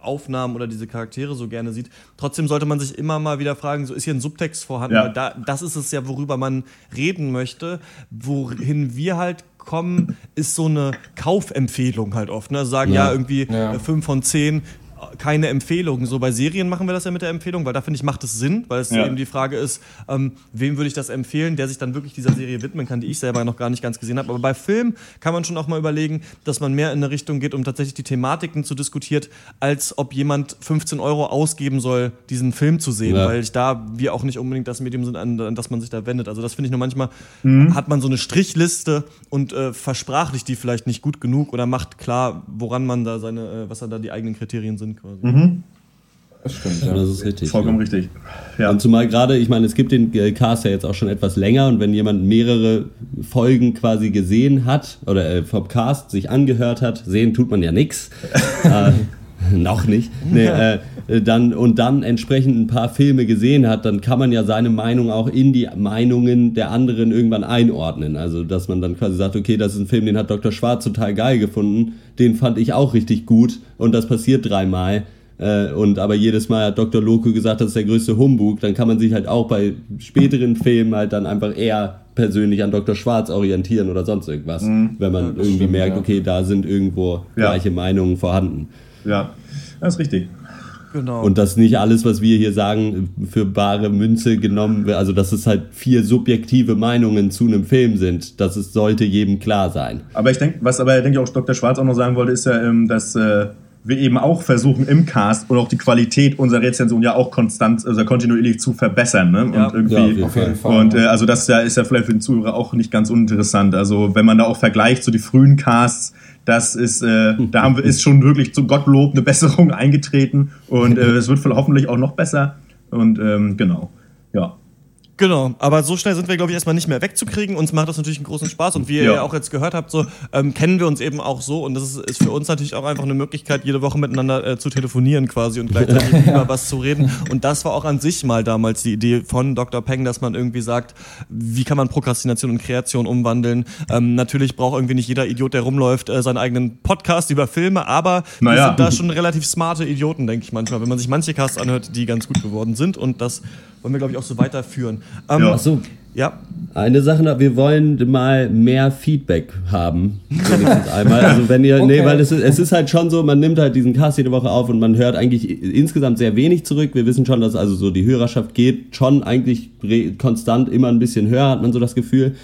Aufnahmen oder diese Charaktere so gerne sieht. Trotzdem sollte man sich immer mal wieder fragen, so ist hier ein Subtext vorhanden, Ja. weil da, das ist es ja, worüber man reden möchte. Wohin wir halt kommen, ist so eine Kaufempfehlung halt oft. Ne? Sagen ja, Ja. irgendwie Ja. äh, fünf von zehn keine Empfehlung. So bei Serien machen wir das ja mit der Empfehlung, weil da finde ich, macht es Sinn, weil es Ja. eben die Frage ist, ähm, wem würde ich das empfehlen, der sich dann wirklich dieser Serie widmen kann, die ich selber noch gar nicht ganz gesehen habe. Aber bei Film kann man schon auch mal überlegen, dass man mehr in eine Richtung geht, um tatsächlich die Thematiken zu diskutieren, als ob jemand 15 Euro ausgeben soll, diesen Film zu sehen, Ja. weil ich da wir auch nicht unbedingt das Medium sind, an, an das man sich da wendet. Also das finde ich nur manchmal, Mhm. hat man so eine Strichliste und äh, versprachlicht die vielleicht nicht gut genug oder macht klar, woran man da seine, äh, was da die eigenen Kriterien sind quasi. Mhm. Das stimmt, ja. Das ist richtig. Vollkommen richtig. Ja. Und zumal gerade, ich meine, es gibt den äh, Cast ja jetzt auch schon etwas länger und wenn jemand mehrere Folgen quasi gesehen hat oder äh, vom Cast sich angehört hat, sehen tut man ja nix. äh, noch nicht. Nee, äh, dann, und dann entsprechend ein paar Filme gesehen hat, dann kann man ja seine Meinung auch in die Meinungen der anderen irgendwann einordnen. Also, dass man dann quasi sagt, okay, das ist ein Film, den hat Dr. Schwarz total geil gefunden, den fand ich auch richtig gut und das passiert dreimal. Äh, und aber jedes Mal hat Dr. Loco gesagt, das ist der größte Humbug. Dann kann man sich halt auch bei späteren Filmen halt dann einfach eher persönlich an Dr. Schwarz orientieren oder sonst irgendwas. Wenn man irgendwie stimmt, merkt, ja. okay, da sind irgendwo Ja. gleiche Meinungen vorhanden. ja, das ist richtig. Genau. Und dass nicht alles, was wir hier sagen, für bare Münze genommen wird. Also, dass es halt vier subjektive Meinungen zu einem Film sind. Das ist, sollte jedem klar sein. Aber ich denke, was aber denke ich auch Dr. Schwarz auch noch sagen wollte, ist ja, ähm, dass äh, wir eben auch versuchen im Cast und auch die Qualität unserer Rezension ja auch konstant, also kontinuierlich zu verbessern. Ne? Ja. und irgendwie, Ja, auf jeden Fall. Und äh, also das ist ja, ist ja vielleicht für den Zuhörer auch nicht ganz uninteressant. Also wenn man da auch vergleicht zu die frühen Casts, das ist, äh, da haben wir, ist schon wirklich zu Gottlob eine Besserung eingetreten und äh, es wird hoffentlich auch noch besser. Und ähm, genau. Genau, aber so schnell sind wir, glaube ich, erstmal nicht mehr wegzukriegen. Uns macht das natürlich einen großen Spaß und wie ihr Ja. ja auch jetzt gehört habt, so ähm, kennen wir uns eben auch so und das ist, ist für uns natürlich auch einfach eine Möglichkeit, jede Woche miteinander äh, zu telefonieren quasi und gleichzeitig über was zu reden. Und das war auch an sich mal damals die Idee von Dr. Peng, dass man irgendwie sagt, wie kann man Prokrastination und Kreation umwandeln. Ähm, natürlich braucht irgendwie nicht jeder Idiot, der rumläuft, äh, seinen eigenen Podcast über Filme, aber wir Naja. sind da schon relativ smarte Idioten, denke ich manchmal, wenn man sich manche Casts anhört, die ganz gut geworden sind und das wollen wir, glaube ich, auch so weiterführen. Ähm, Ja. Ach so, ja, Eine Sache noch, wir wollen mal mehr Feedback haben. Wenigstens einmal. Also wenn ihr, nee, Okay. weil es ist, es ist halt schon so, man nimmt halt diesen Cast jede Woche auf und man hört eigentlich insgesamt sehr wenig zurück. Wir wissen schon, dass also so die Hörerschaft geht schon eigentlich konstant immer ein bisschen höher, hat man so das Gefühl.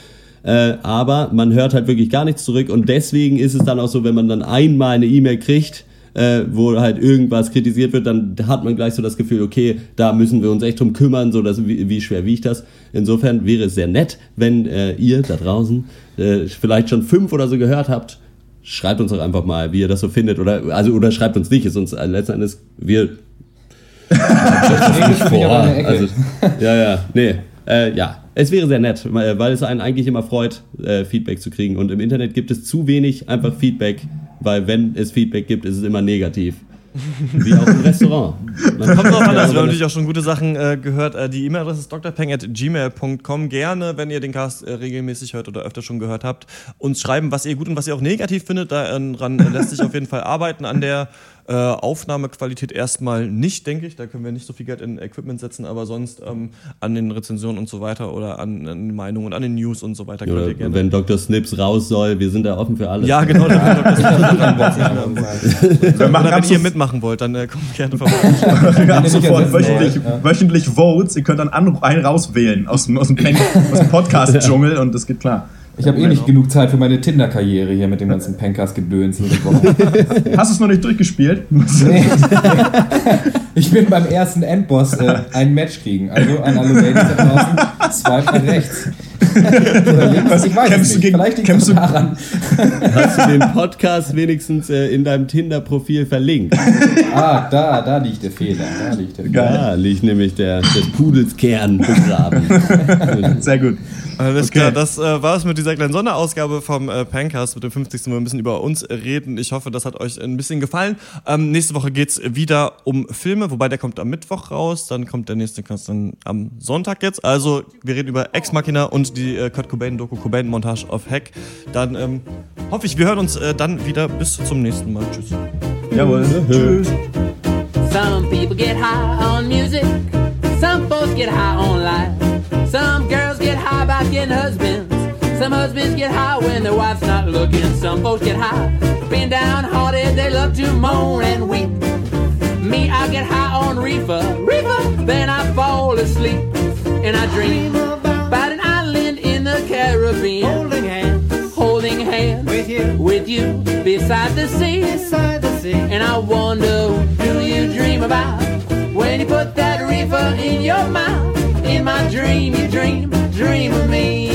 Äh, aber man hört halt wirklich gar nichts zurück und deswegen ist es dann auch so, wenn man dann einmal eine E-Mail kriegt, äh, wo halt irgendwas kritisiert wird, dann hat man gleich so das Gefühl, okay, da müssen wir uns echt drum kümmern, so dass, wie, wie schwer wiegt das. Insofern wäre es sehr nett, wenn äh, ihr da draußen äh, vielleicht schon fünf oder so gehört habt. Schreibt uns doch einfach mal, wie ihr das so findet. Oder, also, oder schreibt uns nicht, ist uns äh, letzten Endes, wir in der Ecke. also, ja, ja, nee. Äh, ja, es wäre sehr nett, weil weil es einen eigentlich immer freut, äh, Feedback zu kriegen. Und im Internet gibt es zu wenig einfach Feedback, weil wenn es Feedback gibt, ist es immer negativ. Wie auch im Restaurant. Man Kommt drauf an, also wir haben natürlich auch schon gute Sachen äh, gehört. Äh, die E-Mail-Adresse ist drpeng.gmail.com. Gerne, wenn ihr den Cast äh, regelmäßig hört oder öfter schon gehört habt, uns schreiben, was ihr gut und was ihr auch negativ findet. Daran äh, lässt sich auf jeden Fall arbeiten. An der äh, Aufnahmequalität erstmal nicht, denke ich. Da können wir nicht so viel Geld in Equipment setzen, aber sonst ähm, an den Rezensionen und so weiter oder an, an den Meinungen und an den News und so weiter ihr gerne. wenn Dr. Snips raus soll, wir sind da offen für alles. ja, genau. Da wird das Wir machen oder wenn ganz ihr mitmachen wollt, dann äh, kommt gerne vorbei. Wir haben sofort wöchentlich, ja. wöchentlich Votes. Ihr könnt dann an, einen rauswählen aus dem, aus dem, aus dem Podcast-Dschungel und das geht klar. Ich habe eh nicht genug Zeit für meine Tinder-Karriere hier mit dem ganzen Pencast-Gedöns Woche. Hast du es noch nicht durchgespielt? Nee. Ich bin beim ersten Endboss äh, ein Match kriegen. Also an alle Ladies da draußen, swipe rechts. Oder links, ich weiß Kämpfst es du nicht. gegen- Vielleicht kämpfst es du- daran. Hast du den Podcast wenigstens äh, in deinem Tinder-Profil verlinkt? Ah, da, da liegt der Fehler. Da liegt der Fehler. Da liegt nämlich der, des Pudels Kern begraben. Sehr gut. Alles Okay. klar, das äh, war es mit dieser kleinen Sonderausgabe vom äh, Pancast mit dem 50. Wo wir ein bisschen über uns reden. Ich hoffe, das hat euch ein bisschen gefallen. Ähm, nächste Woche geht's wieder um Filme, wobei der kommt am Mittwoch raus, dann kommt der nächste Cast dann am Sonntag jetzt. Also wir reden über Ex Machina und die äh, Kurt Cobain Doku Cobain Montage auf Hack. Dann ähm, hoffe ich, wir hören uns äh, dann wieder. Bis zum nächsten Mal. Tschüss. Jawohl. Tschüss. Some people get high on music. Some folks get high on life. Some girls get high about getting husbands. Some husbands get high when their wife's not looking. Some folks get high being downhearted. They love to moan and weep. Me, I get high on reefer, reefer. Then I fall asleep and I dream about an island in the Caribbean. Holding hands holding hands with you with you beside the sea. beside the sea. And I wonder do you dream about when you put that reefer in your mouth. In my dream, you dream, dream of me.